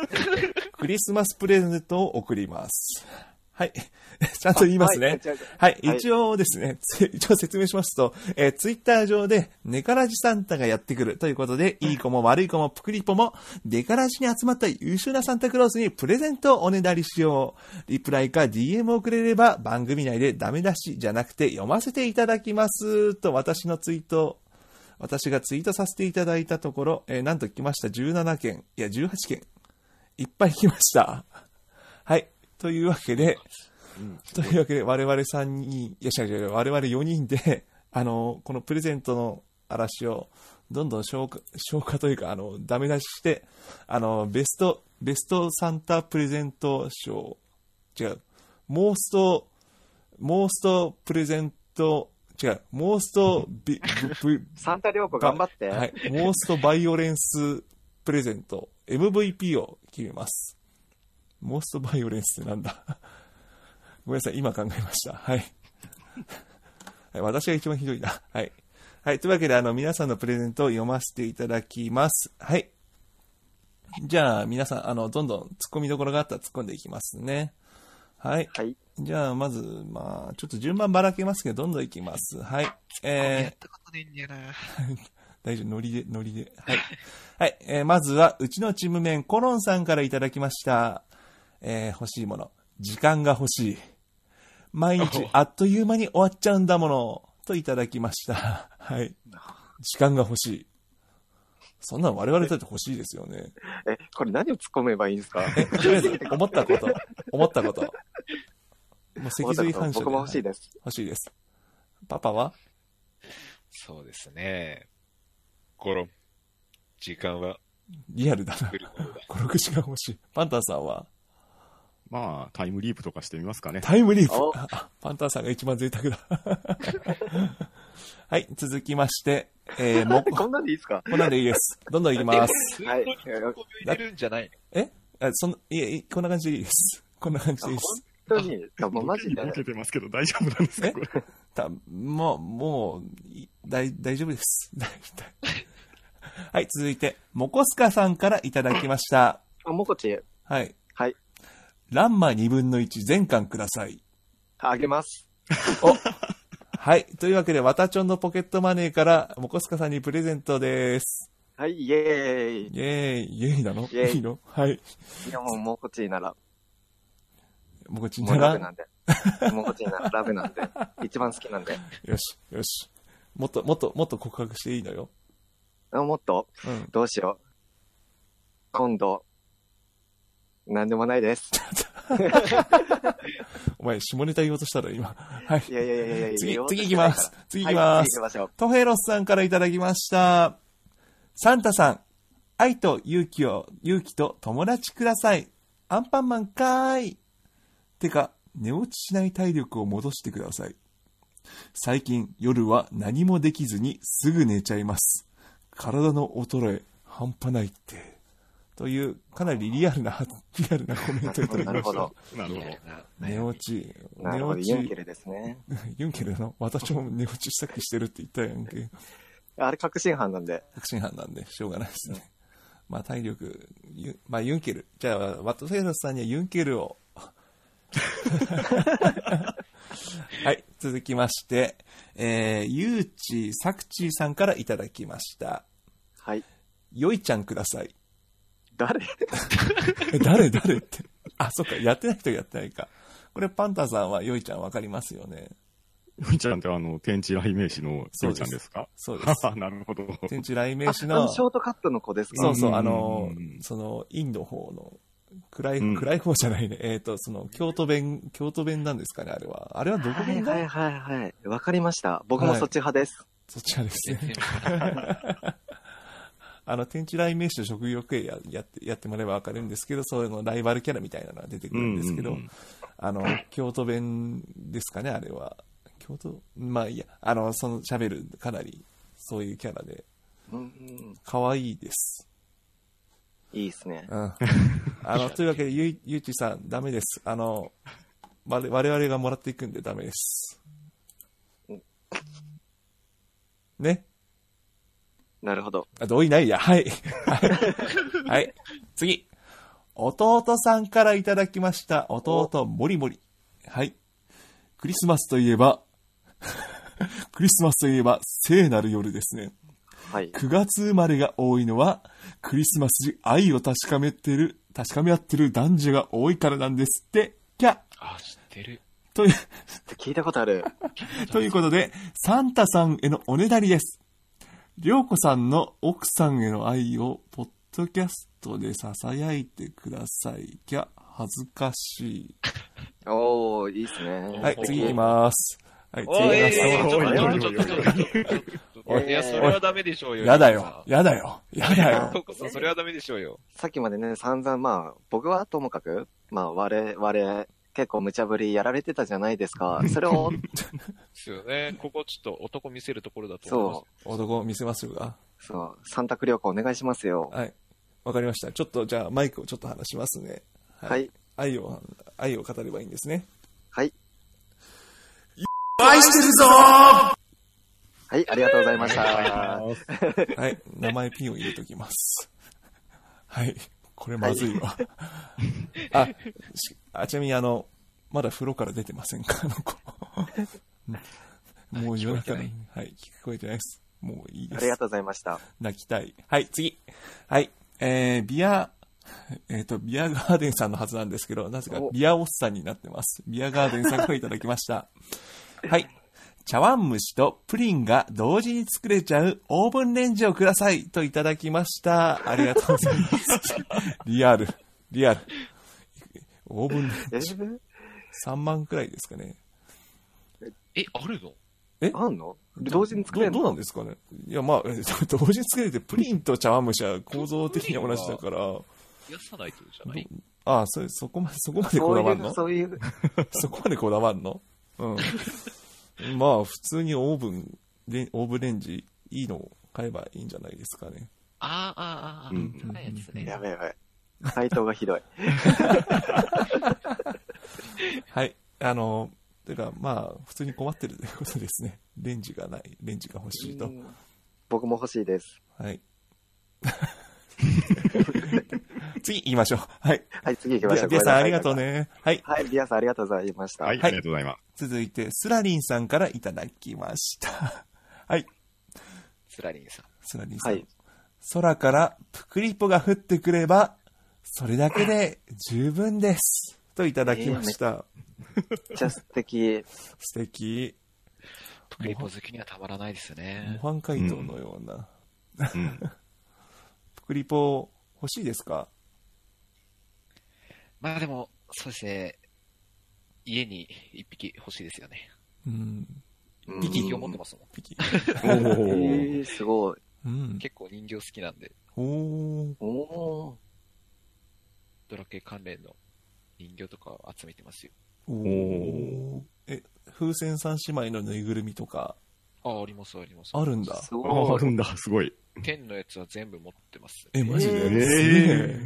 クリスマスプレゼントを送ります。はい。ちゃんと言いますね。はいはい、はい一応ですね、つ 一応説明しますと、えーツイッター上で、ネカラジサンタがやってくるということで、いい子も悪い子もプクリポも、デカラジに集まった優秀なサねだりクロースにプレゼントをおねだりしよう。リプライか DM をくれれば、番組内でダメ出しじゃなくて読ませていただきます。と私のツイート、私がツイートさせていただいたところ、えーなんと来ました17件、いや18件、いっぱい来ました。はい。というわけで、というわけで、我々3人、いや、違う違う、我々4人で、あの、このプレゼントの嵐を、どんどん消化、消化というか、あの、ダメ出しして、あの、ベスト、ベストサンタプレゼント賞、違う、モースト、モーストプレゼント、違う、モーストビ、ブブサンタ良子頑張って。はい。モーストバイオレンスプレゼント、MVP を決めます。モーストバイオレンスってなんだ？ごめんなさい、今考えました。はい。はい、私が一番ひどいな。はい。はい。というわけで、あの、皆さんのプレゼントを読ませていただきます。はい。じゃあ、皆さん、あの、どんどん突っ込みどころがあったら突っ込んでいきますね。はい。はい。じゃあ、まず、まあ、ちょっと順番ばらけますけど、どんどんいきます。はい。やえーっ、たことないんだよな。大丈夫、ノリで、ノリで。はい。はい、えーまずは、うちのチームメン、コロンさんからいただきました。えー欲しいもの。時間が欲しい。毎日、あっという間に終わっちゃうんだもの。といただきました。はい。時間が欲しい。そんなの我々だって欲しいですよね。え、これ何を突っ込めばいいんですか？え、とりあえず、思ったこと。思ったこと。もう脊髄反射で僕も欲しいです。欲しいです。パパは？そうですね。ゴロン。時間はリアルだな来。るものだ。5、6時間欲しい。パンタンさんは？まあ、タイムリープとかしてみますかね。タイムリープパンタンさんが一番贅沢だ。はい、続きまして、えー、も、こんなんでいいですか？こんなんでいいです。どんどんいきます。はい入れるんじゃない？え？あそんいえ、こんな感じでいいです。こんな感じでいいです。本当に、もうマジで受。けてますけど大丈夫なんですか？え？これ。たもう、もう、い大、大丈夫です。大 大はい、続いて、もこすかさんからいただきました。あ、もこち、はい。はい。ランマ2分の1全巻ください。あげます。おはい。というわけで、わたちょんのポケットマネーから、もこすかさんにプレゼントです。はい、イエーイ。イェーイ、イェーイなの？イェーイいいの？はい。いや、もう、もこちなら、もこちんなら？ラブ、なんで。もこちならラブなんで。一番好きなんで。よし、よし。もっと、もっと、もっと告白していいのよ。あもっと、うん。どうしよう。今度、なんでもないです。お前、下ネタ言おうとしたら今。はい。いやいやいやいやいや次次行きます次行きますはい、次行きましょう。トヘロスさんからいただきました。サンタさん、愛と勇気を、勇気と友達ください。アンパンマンかーい。てか、寝落ちしない体力を戻してください。最近夜は何もできずにすぐ寝ちゃいます。体の衰え、半端ないって。という、かなりリアルな、リアルなコメントいただきましたなるほど。。なるほど。寝落ち。なるほど、寝落ちユンケ。ルですね。ユンケルの私も寝落ちしたっけしてるって言ったやんけ。あれ確信犯なんで。確信犯なんで、しょうがないですね。まあ、体力、ユまあ、ユンケル。じゃあ、ワットフェイロスさんにはユンケルを。はい、続きまして、えー、ゆうちさくちーさんからいただきました。はい。よいちゃんください。誰？え、誰誰って。あ、そっか、やってない人やってないか。これ、パンタさんはよいちゃんわかりますよね。よいちゃんってあの、天地雷鳴師のよいちゃんですか？そうです。なるほど。天地雷鳴師あのの、ショートカットの子ですか？そうそう、うんあのうん、その、インド方の、暗い、うん暗い方じゃないね。えっ、と、その、京都弁、京都弁なんですかね、あれは。あれはどこはい弁だ、はいはいはい。わかりました。僕もそっち派です。そっちはです全ね。あの、天地雷鳴師の職業系ややって、やってもらえばわかるんですけど、そういうのライバルキャラみたいなのが出てくるんですけど、うんうんうんあの、京都弁ですかね、あれは。京都まあいいや、あの、その喋る、かなり、そういうキャラで、うんうん。可愛いです。いいですね。うん。あの、というわけで、ゆい、ゆうちさん、ダメです。あの、我我々がもらっていくんでダメです。ね？なるほど。あ、同意ないや。はい。はい。はい。次。弟さんからいただきました。弟、もりもり。はい。クリスマスといえば、クリスマスといえば、聖なる夜ですね。はい。9月生まれが多いのは、クリスマスに愛を確かめてる、確かめ合ってる男女が多いからなんですって。きゃあ、知ってる。という、聞いたことある。ということで、サンタさんへのおねだりです。りょうこさんの奥さんへの愛を、ポッドキャストで囁いてください。きゃ、恥ずかし おー、いいっすね。い。はい、次行きます。はい、次おい、行きます。ちょっとおいおいや、それはダメでしょうよ。やだよ。やだよ。やだよ。それはダメでしょうよ。さっきまでね、散々まあ、僕はともかく、まあ、我々、結構無茶ぶりやられてたじゃないですか。それを、ですよね。ここちょっと男見せるところだと思いますそ。男見せましょうか。う、そう、三択旅行お願いしますよ。はい。わかりました。ちょっと、じゃあ、マイクをちょっと離しますね。はい。愛を、愛を語ればいいんですね。はい。愛してるぞはい、ありがとうございました。はい、名前ピンを入れときます。はい、これまずいわ。あしあ、ちなみにあの、まだ風呂から出てませんか？あの子。もう夜中に、はい、聞こえてないです。もういいですありが。とうございました。泣きたい。はい、次。はい、えー、ビア、えっ、と、ビアガーデンさんのはずなんですけど、なぜかおビアおっさんになってます。ビアガーデンさんからいただきました。はい。茶碗蒸しとプリンが同時に作れちゃうオーブンレンジをくださいといただきました。ありがとうございます。リアル。リアル。オーブンレンえ？ジ3万くらいですかね。え、あるの？あんの？同時に作れるどうどうのなんですかね？いや、まあ、え同時に作れてプリンと茶碗蒸しは構造的には同じだから、冷やさないとじゃない？ああ、そそこまで、そこまでこそういう、だわんのそういう、そこまでこだわんの？うん。まあ、普通にオーブン、レンオーブンレンジ、いいのを買えばいいんじゃないですかね。あーあー、あーあうんー、高いやつね。やべえやべえ。回答がひどい。はい。あの、てか、まあ、普通に困ってるということですね。レンジがない、レンジが欲しいと。僕も欲しいです。はい。次言いましょう。はい。はい、次行きましょう。ビアさんありがとうね。はい。はい、ビアさんありがとうございました。はい、はいありがとうございます。続いて、スラリンさんからいただきました。はい。スラリンさん。スラリンさん。はい空からプクリポが降ってくれば、それだけで十分です。といただきました。めっちゃ素敵。素敵。プクリポ好きにはたまらないです模ね。範解答のような。うん。プクリポ欲しいですか？まあでも、そうですね。家に一匹欲しいですよね。うん。うん一匹を持ってますもん。ピキ。おえー。ー、すごい。うん。結構人形好きなんで、おー。おー。ドラクエ関連の人形とかを集めてますよ。おー。え、風船三姉妹のぬいぐるみとか、あ、あります、あります。あるんだ。すごい。あるんだ、すごい。10のやつは全部持ってます。え、マジで、えーすげえ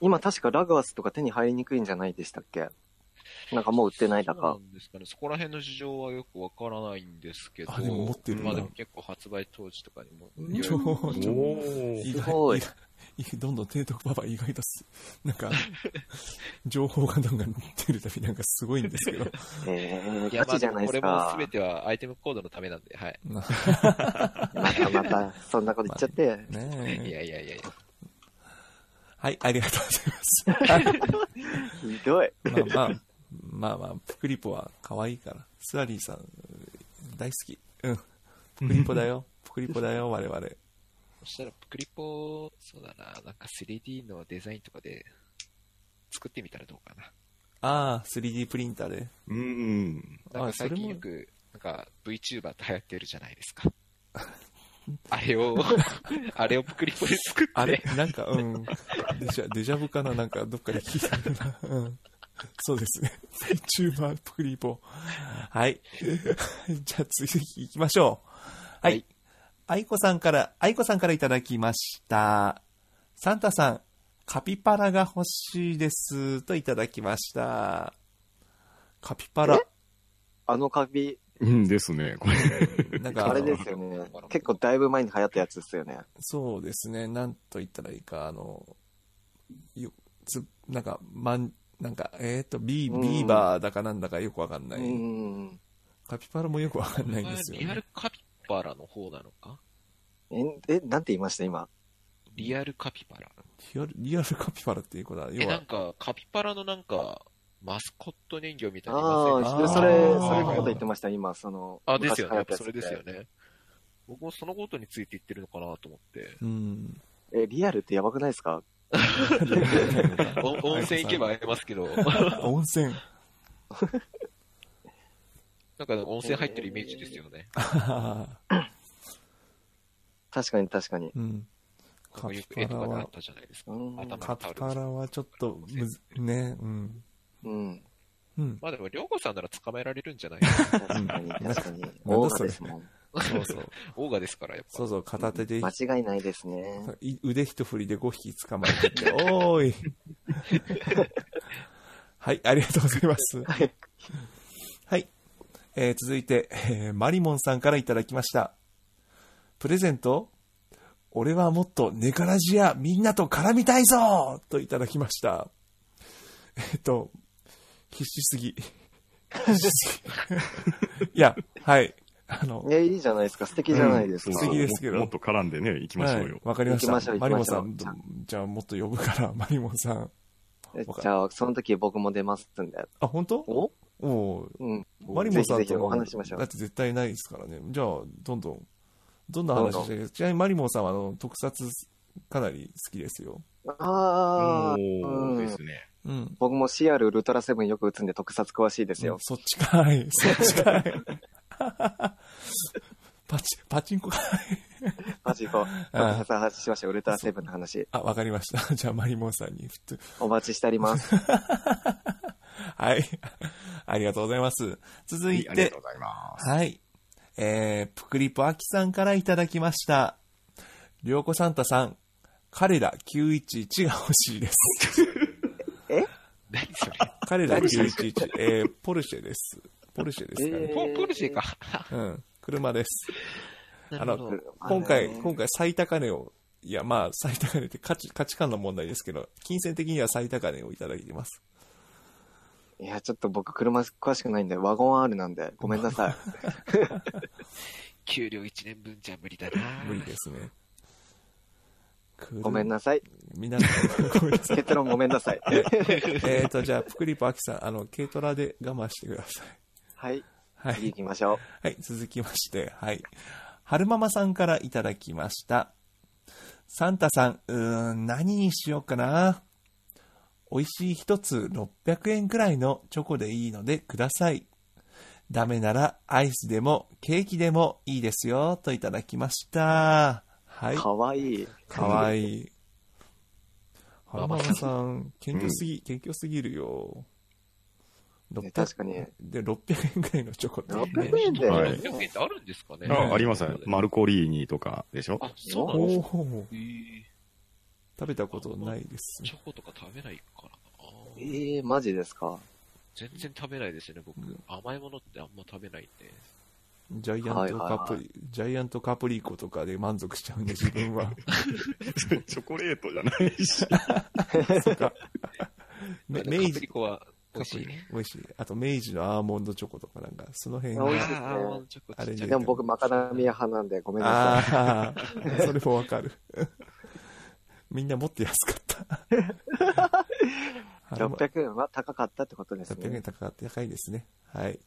今確かラグアスとか手に入りにくいんじゃないでしたっけ？なんかもう売ってないだそうかな。んですかね。そこら辺の事情はよくわからないんですけど。あでも持ってるんだまあでも結構発売当時とかにも。ちょちょお意すごい外意外 どんどん提督パパ意外とす、なんか、情報がどんどん出るたびなんかすごいんですけど。えー、いや、まあガチじゃないこれもですか。全てはアイテムコードのためなんで、はい。なまたまた、そんなこと言っちゃって。いねえ。やいやいやいや。はい、ありがとうございます。ひどい。まあまあ、まあまあ、プクリポは可愛いから。スラリーさん、大好き。うん。プクリポだよ。プクリポだよ、我々。そしたら、プクリポ、そうだな、なんか 3D のデザインとかで作ってみたらどうかな。ああ、3D プリンターで。うんうん。なんか最あそれも近よく、なんか VTuber って流行ってるじゃないですか。あれを、あれをプクリポで作って、あれなんか、うん。デジャデジャブかな？なんか、どっかで聞いたよな。うん。そうですね。VTuber プクリポ。はい。じゃあ次行きましょう。はい。はい愛子さんから、愛子さんからいただきました。サンタさん、カピパラが欲しいです。といただきました。カピパラ。あのカビ、うんですね、これ。なんか、あれですよね。結構だいぶ前に流行ったやつですよね。そうですね。なんと言ったらいいか、あの、よつなんか、まん、なんか、えっ、と、ビー、うんビーバーだかなんだかよくわかんない。うん。カピパラもよくわかんないんですよ、リアルね。カピバラの方なのか？え、え、なんて言いました？今。リアルカピバラ。リアル、リアルカピバラっていうことは、え、要はなん、か、カピバラのなんか、マスコット人形みたいあなのいません？あ、でしたそれ、あーそれのこと言ってました、今、その。あ、ですよね。やっぱ昔流行ったやつそれですよね。僕もそのことについて言ってるのかなと思って。うん。え、リアルってやばくないですか？お 温泉行けば会えますけど、温泉。なんか温泉入ってるイメージですよね。確かに確かに。うん。カよピパラはく絵とかであっ、たじゃないですか。うん。頭カピパラはちょっとむず、ね、うん。うん。うん。まあでも、りょうこさんなら捕まえられるんじゃない？確かに、確かに。オーガですもん。そうそう。オーガですから、やっぱ。そうそう、片手で、間違いないですね。い腕一振りで5匹捕まえてって、おーい。はい、ありがとうございます。はい。はい。えー続いて、えーマリモンさんからいただきました。プレゼント俺はもっとネカラジやみんなと絡みたいぞといただきました。えっと、必死すぎ。必死すぎ。いや、はい。あのい、や、いいじゃないですか。素敵じゃないですか。素敵ですけどもっと絡んでね、行きましょうよはい。わかりました。しょうマリモンさんじゃあもっと呼ぶから、マリモンさん。えじゃあ、その時僕も出ますんで。あ、本当？お？おううん。マリモンさんぜひぜひおとも、話ししましょうだって絶対ないですからね。じゃあ、どんどん、どんな話してるちなみにマリモンさんは、あの、特撮かなり好きですよ。ああ、おーですね。うん。僕も CR ウルトラセブンよく打つんで特撮詳しいですよ。そっちかい。そっちかい。パチ、パチンコかい。マジこう、あ特撮の話しましょう。ウルトラセブンの話。あ、わかりました。じゃあ、マリモンさんにお待ちしております。はい。ありがとうございます。続てはいいありがとう、ございます。はい。えー、プクリポアキさんからいただきました。りょうこサンタさん、彼ら911が欲しいです。何それ？彼ら911、えー、ポルシェです。ポルシェですかね。えポポルシェか。うん、車です。あの今回、あのー今回最高値を、いや、まあ、最高値って価値、価値観の問題ですけど、金銭的には最高値をいただいています。いや、ちょっと僕車詳しくないんで、ワゴン R なんで、ごめんなさい。給料1年分じゃ無理だな。無理ですね。ごめんなさい。みんな。結論ごめんなさい。えっと、じゃあ、プクリポアキさん、あの、軽トラで我慢してください。はい。はい。次行きましょはい、続きまして、はい。春ママさんからいただきました。サンタさん、うーん、何にしようかな。美味しい一つ600円くらいのチョコでいいのでください。ダメならアイスでもケーキでもいいですよ、といただきました。はう。い。かわいい。かわいい。春ママママさん、謙虚すぎ、謙虚すぎるよ。ね600確かに。で、600円ぐらいのチョコってね。600円で、はい600円ってあるんですかねあありますね。マルコリーニとかでしょ？あ、そうなんですか食べたことないですチョコとか食べないからな。ええー、マジですか？全然食べないですよね、僕。甘いものってあんま食べないんで。ジャイアントカプリ、はいジャイアントカプリコとかで満足しちゃうんで、自分は。チョコレートじゃないし。そうか。め明治カプリ、コは美味しい。美味しい。あと、明治のアーモンドチョコとかなんか、その辺が。あ美味しいですねあーアーモンドチョコあれねちっちゃいでも僕、マカダミア派なんで、ごめんなさい。ああ、それもわかる。みんなもっと安かった。600円は高かったってことです600円ね。高か高いですね。はい。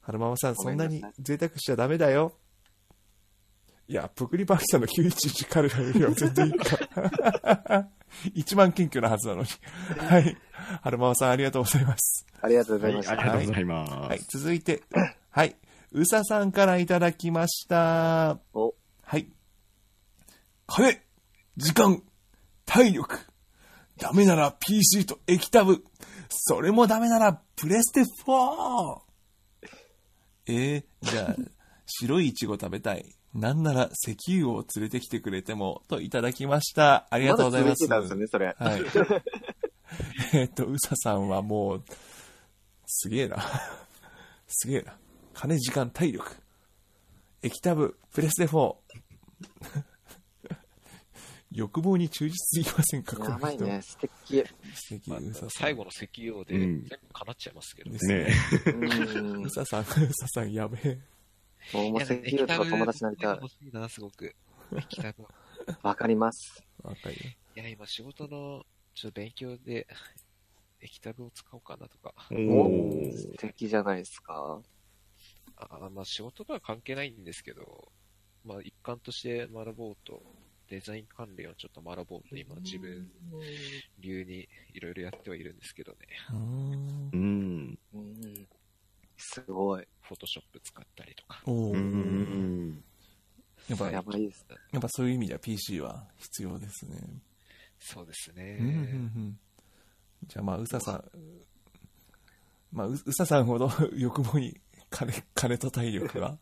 春ママさん、ごそんなに贅沢しちゃダメだよ。いや、プクリパーキさんの911カルラよりは全然いいか。一番謙虚なはずなのに。はい。春ママさん、ありがとうございます。ありがとうござはいい、ました。ありがとうございます。はい、続いて、はい。うささんからいただきました。お、はい。金、時間、体力。ダメなら PC と液タブ。それもダメならプレステ 4! えー、じゃあ、白いイチゴ食べたい。なんなら石油を連れてきてくれても、といただきました。あありがとうございます。たんですよね、それ。はい。えっと、うささんはもう、すげえな。すげえな。金、時間、体力。液タブ、プレステ4。欲望に忠実すぎませんか、やばいね、素敵。素敵、まあうささん。最後の石油でうん全部叶っちゃいますけど。ですねうんう。ささん、うささん、やべえ。もうもう石油と友達になりたい。いな、すごく。液タブ。わかります。わかるよ。いや、今仕事の、ちょっと勉強で、液タブを使おうかなとか。おおー素敵じゃないですか。あまあ仕事とは関係ないんですけど、まあ一環として学ぼうと、デザイン関連をちょっと学ぼうと今自分流にいろいろやってはいるんですけどね。うーんう。ん。うん。すごい。フォトショップ使ったりとか。おうーん。やっぱ、ややばいですね。っぱそういう意味では PC は必要ですね。そうですね。うんうんうんじゃあまあ、うささん、まあ、ううささんほど 欲望に金、金と体力が。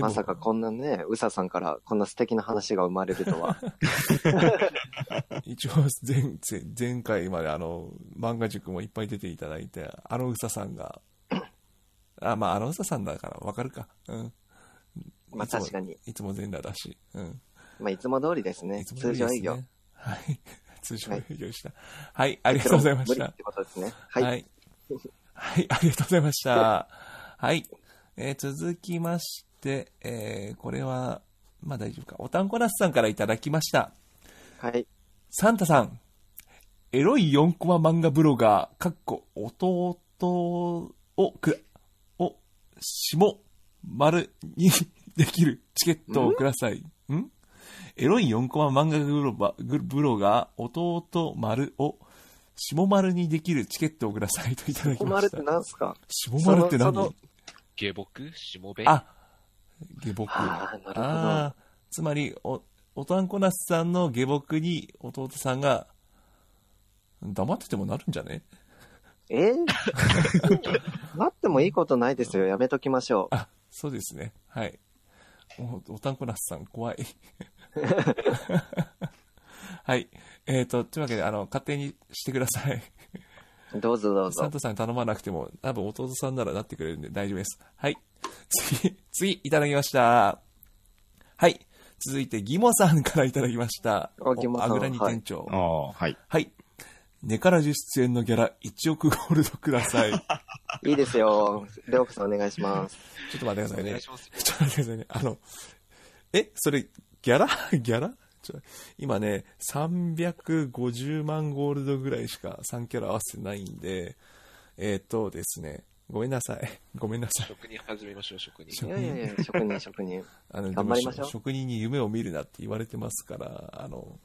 まさかこんなね、うささんからこんな素敵な話が生まれるとは。一応前、前前回まであの、漫画塾もいっぱい出ていただいて、あのうささんが、あ、まあ、あのうささんだからわかるか。うん。まあ確かに。いつも全裸だし。うん。まあいつも通りですね。すね通常営業。はい。通常営業でした。はい、ありがとうございました無理っ。てことですね。はい。はい。はい、ありがとうございました。はい。えー続きまして、えーこれは、まあ大丈夫か。おたんこなすさんからいただきました。はい。サンタさん、エロい4コマ漫画ブロガー、かっこ、弟をく、を、下、丸にできるチケットをください。ん？エロい4コマ漫画ブロバグブロガー、弟丸を、下丸にできるチケットをくださいといただきまし。困るったてなんすか？下丸って何？その下僕？しもべ？あ、下僕。ああ、なるほああ、つまり、お、おたんこなすさんの下僕に弟さんが、黙っててもなるんじゃね？ど。え？ー、なってもいいことないですよ。やめときましょう。あ、そうですね。はい。お、おたんこなすさん、怖い。はい。えっ、と、というわけで、あの、勝手にしてください。どうぞどうぞサン。タさんに頼まなくても、多分弟さんならなってくれるんで大丈夫です。はい。次、次、いただきました。はい。続いて、ギモさんからいただきました。あギモさんあぐらに店長。ああ、はい。はい。ネカラジ出演のギャラ1億ゴールドください。ち ょいいですよ。レオクさんお願いします。っと待ってくださいねお願い。します。ちょっと待ってくださいね。あの、え、それ、ギャラ？ギャラ？ちょ今ね、350万ゴールドぐらいしか3キャラ合わせてないんで、えっ、とですね、ごめんなさい。ごめんなさい。職人始めましょう、職人。いやいやいや、職人職人。あの頑張りましょう職人に夢を見るなって言われてますから、あの、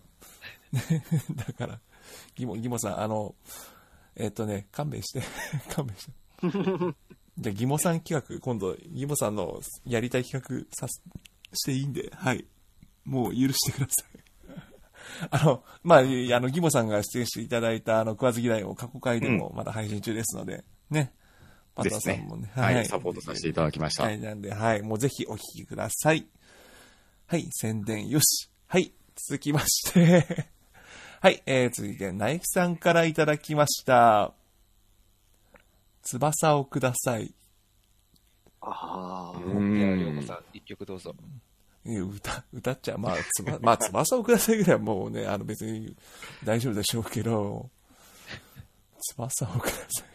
だから、ギモ、ギモさん、あの、えっ、とね、勘弁して、勘弁して。じゃあ、ギモさん企画、今度、ギモさんのやりたい企画さす、していいんで、はい。もう許してください。あの、まあ、いあの、ギモさんが出演していただいた、あの、食わず嫌いを過去回でもまだ配信中ですので、ね。パターさんもね。はい、サポートさせていただきました。はい、なんで、はい、もうぜひお聞きください。はい、宣伝よし。はい、続きまして、はい、えー、続いて、ナイフさんからいただきました。翼をください。ああ。うりょうこさん、一曲どうぞ。え歌、歌っちゃ、まあ、つば、まあ、翼をくださいぐらいはもうね、あの別に大丈夫でしょうけど、翼をください。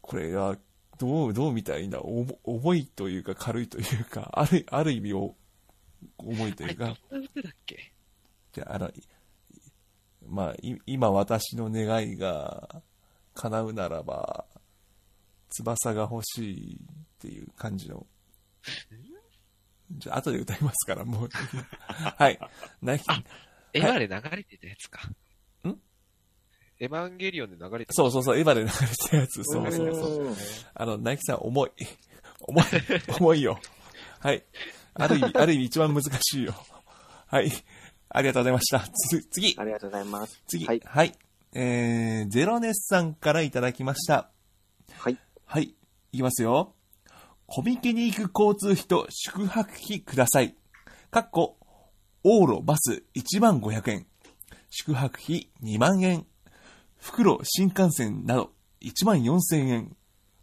これは、どう、どうみたいな、重重いというか軽いというか、ある、ある意味を、重いというかどんな、歌だっけ？じゃあ、あの、いまあ、い今私の願いが叶うならば、翼が欲しいっていう感じの。じゃあ、後で歌いますから、もう。はい。なエヴァで流れてたやつか。ん？エヴァンゲリオンで流れてた。そうそうそう、エヴァで流れてたやつ。そうそうそう。うんあの、ナイキさん、重い。重い。重いよ。はい。ある意味、ある意味一番難しいよ。はい。ありがとうございました。つ次。ありがとうございます。次。はい。はい。えー、ゼロネスさんからいただきました。はい。はい。いきますよ。コミケに行く交通費と宿泊費ください。かっこ、往路バス1万500円。宿泊費2万円。袋新幹線など1万4000円。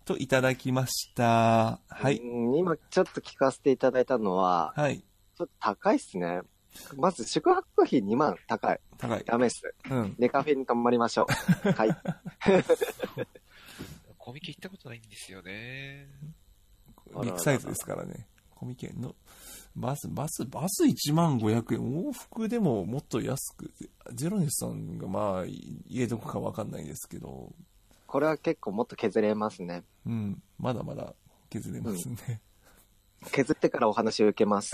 といただきました。はい。うん今ちょっと聞かせていただいたのは、はい。ちょっと高いっすね。まず宿泊費2万高い。高い。ダメっす。うん。ネカフェに泊まりましょう。はい。コミケ行ったことないんですよね。ビッグサイズですからね。コミケの、バス、バス、バス1万500円。往復でももっと安く、ゼロネスさんがまあ、家どこかわかんないですけど、これは結構もっと削れますね。うん、まだまだ削れますね。削ってからお話を受けます。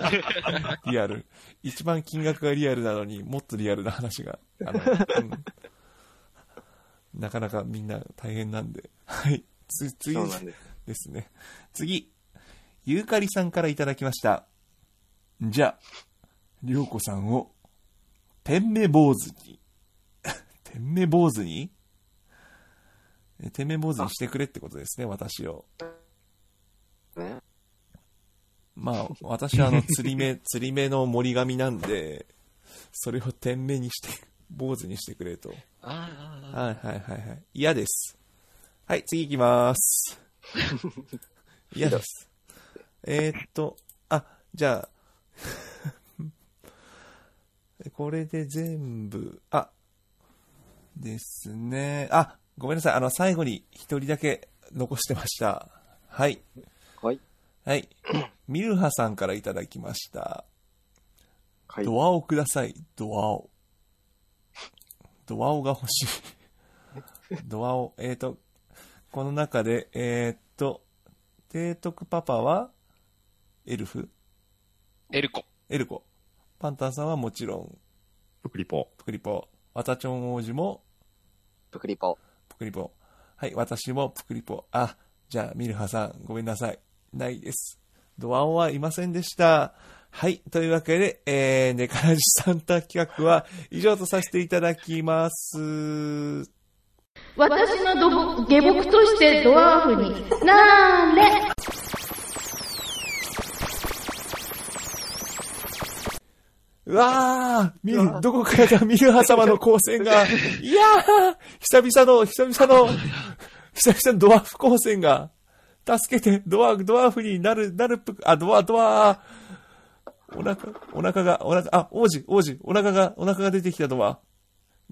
リアル。一番金額がリアルなのにもっとリアルな話が。あの、うんなかなかみんな大変なんで。はい。つ、次そうなんです。ですね。次。ゆうかりさんからいただきました。じゃあ、りょうこさんを、天目坊主に。天目坊主に？え天目坊主にしてくれってことですね、私を。ね。まあ、私はあの、釣り目、釣り目の森神なんで、それを天目にして、坊主にしてくれと。ああ、はいはいはいはい。嫌です。はい、次行きます。嫌です。えー、っと、あ、じゃあ、これで全部、あ、ですね。あ、ごめんなさい。あの、最後に一人だけ残してました。はい。はい。はい。ミルハさんからいただきました。はい。ドアをください、ドアを。ドアをが欲しい。ドアを、えっ、と、この中で、えっ、と、提督パパは、エルフ？エルコ。エルコ。パンタンさんはもちろん、プクリポ。プクリポ。ワタチョン王子も、プクリポ。プクリポ。はい、私もプクリポ。あ、じゃあ、ミルハさん、ごめんなさい。ないです。ドアオはいませんでした。はい。というわけで、えー、ネカラジサンタ企画は以上とさせていただきます。私のどぼ下僕としてドワーフになーれうわーミル、どこからだミルハ様の光線が。いやー久々の、久々の、久々のドワーフ光線が。助けて、ドワーフ、ドワーフになる、なるぷ、あ、ドア、ドア、お腹、お腹が、お腹、あ、王子、王子、お腹が、お腹が出てきたドア。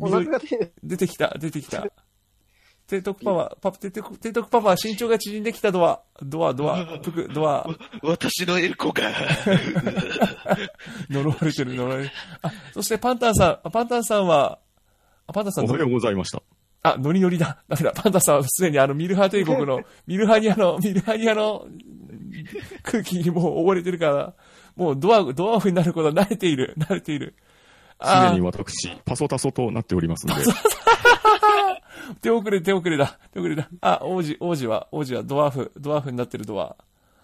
お腹が出出てきた、出てきた。提督パパ、パパ、提督、提督パパ、身長が縮んできたドア、ドア、ドア、ぷく、ドア、私のエルコが。呪われてる、呪われてる。あ、そしてパンタンさん、あパンタンさんは、あ、パンタンさんどおはようございました。あ、ノリノリだ。ダメだ。パンタンさんはすでにあの、ミルハ帝国の、ミルハニアの、ミルハニアの空気にもう溺れてるから、もうドア、ドアオフになることは慣れている。慣れている。すあでに私、パソタソとなっておりますので、ー 手遅れ、手遅れだ。手遅れだ。あ、王子、王子は、王子はドワーフ、ドワーフになってるドア。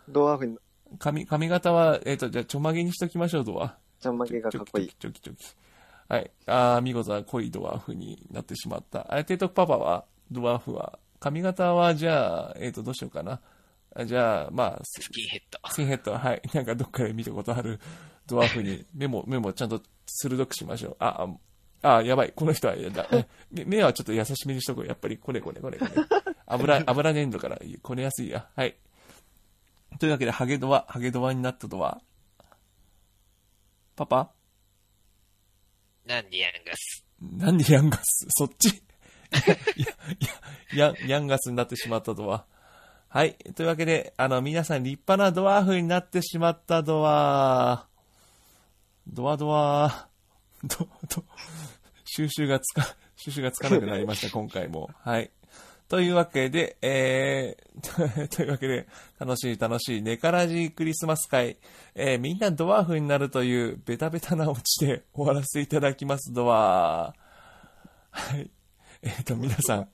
ドワーフに、髪、髪型は、えっ、と、じゃあ、ちょまげにしときましょう、ドア。ちゃんまげがかっこいい。チョキチョキチョキチョキ。はい。あー、見事な濃いドワーフになってしまった。あれ、提督パパはドワーフは髪型は、じゃあ、えっ、と、どうしようかな。あじゃあ、まあ、ススキンヘッド。スキンヘッド、はい。なんかどっかで見たことあるドワーフに、目も、目もちゃんと鋭くしましょう。あ、あ、あやばい。この人は、だ目目はちょっと優しめにしとこう。やっぱり、これこれこれこれ。油、油粘土から、こねやすいや。はい。というわけで、ハゲドワ、ハゲドワになったとは、パパ？なんでヤンガス？なんでヤンガス？そっち？いや、いや、ヤン、ヤンガスになってしまったとは。はい。というわけで、あの、皆さん立派なドワーフになってしまったドワー。ドワドワー。ど、ど、収集がつか、収集がつかなくなりました、今回も。はい。というわけで、えー、というわけで、楽しい楽しいネカラジークリスマス会、えー、みんなドワーフになるというベタベタなオチで終わらせていただきます、ドワー。はい。えっ、と、皆さん、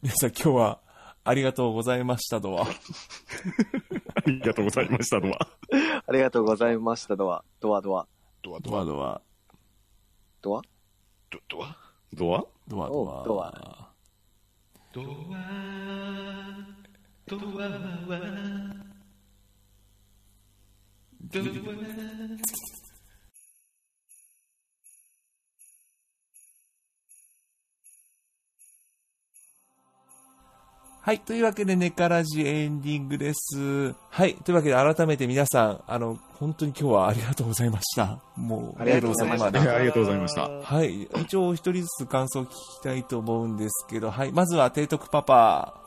皆さん今日はありがとうございました、ドワー。ありがとうございました、ドア。ありがとうございました、ドア。ドア、ドア。ドワドアドア、ドワ、ドアドドア？ドア？ドワドワ。おドア。ドア、ドアは、ドア。はい。というわけで、ネカラジエンディングです。はい。というわけで、改めて皆さん、あの、本当に今日はありがとうございました。もう、ありがとうございましたありがとうございました。はい。一応、お一人ずつ感想を聞きたいと思うんですけど、はい。まずは、提督パパ。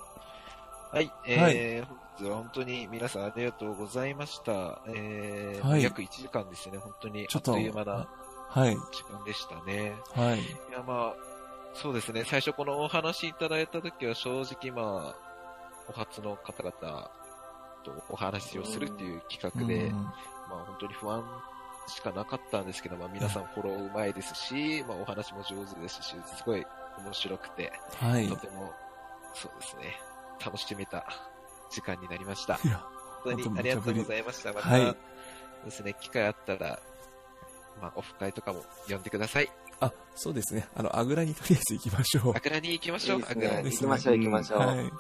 はい、えー、本日は本当に皆さんありがとうございました。えー、はい約1時間ですね、本当に。ちょっとあっという間なはい。時間でしたね。はい。いや、まあ、そうですね、最初このお話いただいた時は正直まあ、お初の方々とお話をするっていう企画で、うんまあ本当に不安しかなかったんですけど、まあ皆さんフォローうまいですし、まあお話も上手ですし、すごい面白くて、はい。とても、そうですね、楽しめた時間になりました。本当にありがとうございました。また、はいですね、機会あったら、まあオフ会とかも呼んでください。あ、そうですね。あの、あぐらにとりあえず行きましょうあ。ぐらに行きましょう。いあぐらに行きましょう、行きましょう。はい。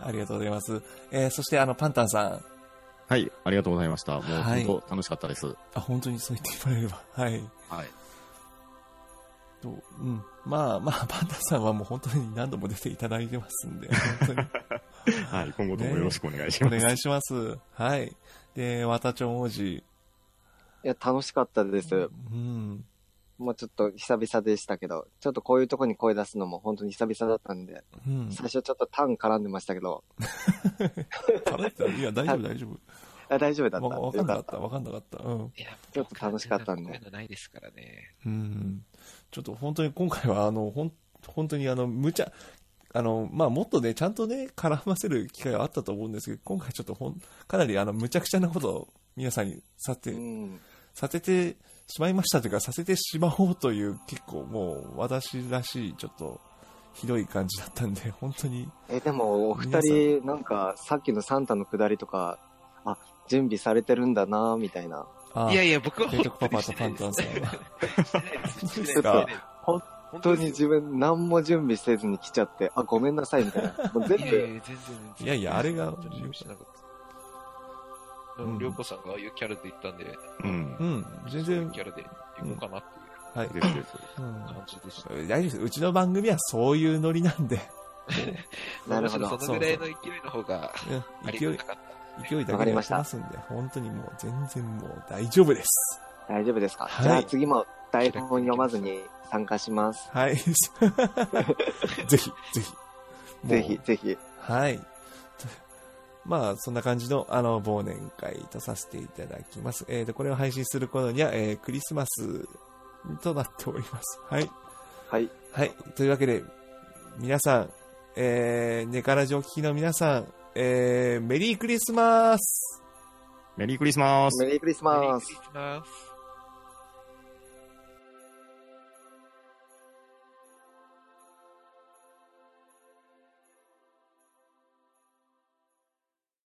ありがとうございます。えー、そして、あの、パンタンさん。はい、ありがとうございました。もう、はい本当楽しかったです。あ、本当にそう言ってもらえれば。はい。はい。とうん。まあまあ、パンタンさんはもう本当に何度も出ていただいてますんで、本当に。はい、今後ともよろしくお願いしおます。願いします。はい。で、わたちょん王子。いや、楽しかったです。うん。もうちょっと久々でしたけど、ちょっとこういうとこに声出すのも本当に久々だったんで、うん。最初ちょっとタン絡んでましたけど、食べてたいや、大丈夫、大丈 あ大丈夫だ夫。った。わわかんなかった、よわかんなかった。うん。いや、ちょっと楽しかったんでこういうのないですからね。うん。ちょっと本当に今回は、あの、ほん、本当にあの、無茶、あの、まあ、もっとね、ちゃんとね、絡ませる機会はあったと思うんですけど、今回ちょっとほん、かなりあの、無茶苦茶なことを皆さんにさせて、うん。させてしまいましたというか、させてしまおうという、結構もう、私らしい、ちょっと、ひどい感じだったんで、本当に、え、でも、お二人、なんか、さっきのサンタのくだりとか、あ、準備されてるんだなみたいな。あいやいや、僕は提督パパとパンタンさんは。本本当に自分、何も準備せずに来ちゃって、あ、ごめんなさい、みたいな。もう全部。いやいやあれがりょうこさんがああいうキャラで言ったんで、うんう。ん、全然キ、ャラで行こうかなっていうはい。ですです。うん感じでした。大丈夫です。うちの番組はそういうノリなんで、なるほどそのぐらいの勢いの方が勢いが、たかった。勢いだけでますんで、本当にもう全然もう大丈夫です。大丈夫ですか、はいじゃあ次も台本読まずに参加します。はい。ぜひ、ぜひ。ぜひ、。ぜひ。はい。まあ、そんな感じの、あの、忘年会とさせていただきます。えーと、これを配信する頃には、えークリスマスとなっております。はい。はい。はい。というわけで、皆さん、えー、ネカラジお聞きの皆さん、えー、メリークリスマスメリークリスマスメリークリスメリーマスクリ。スマス。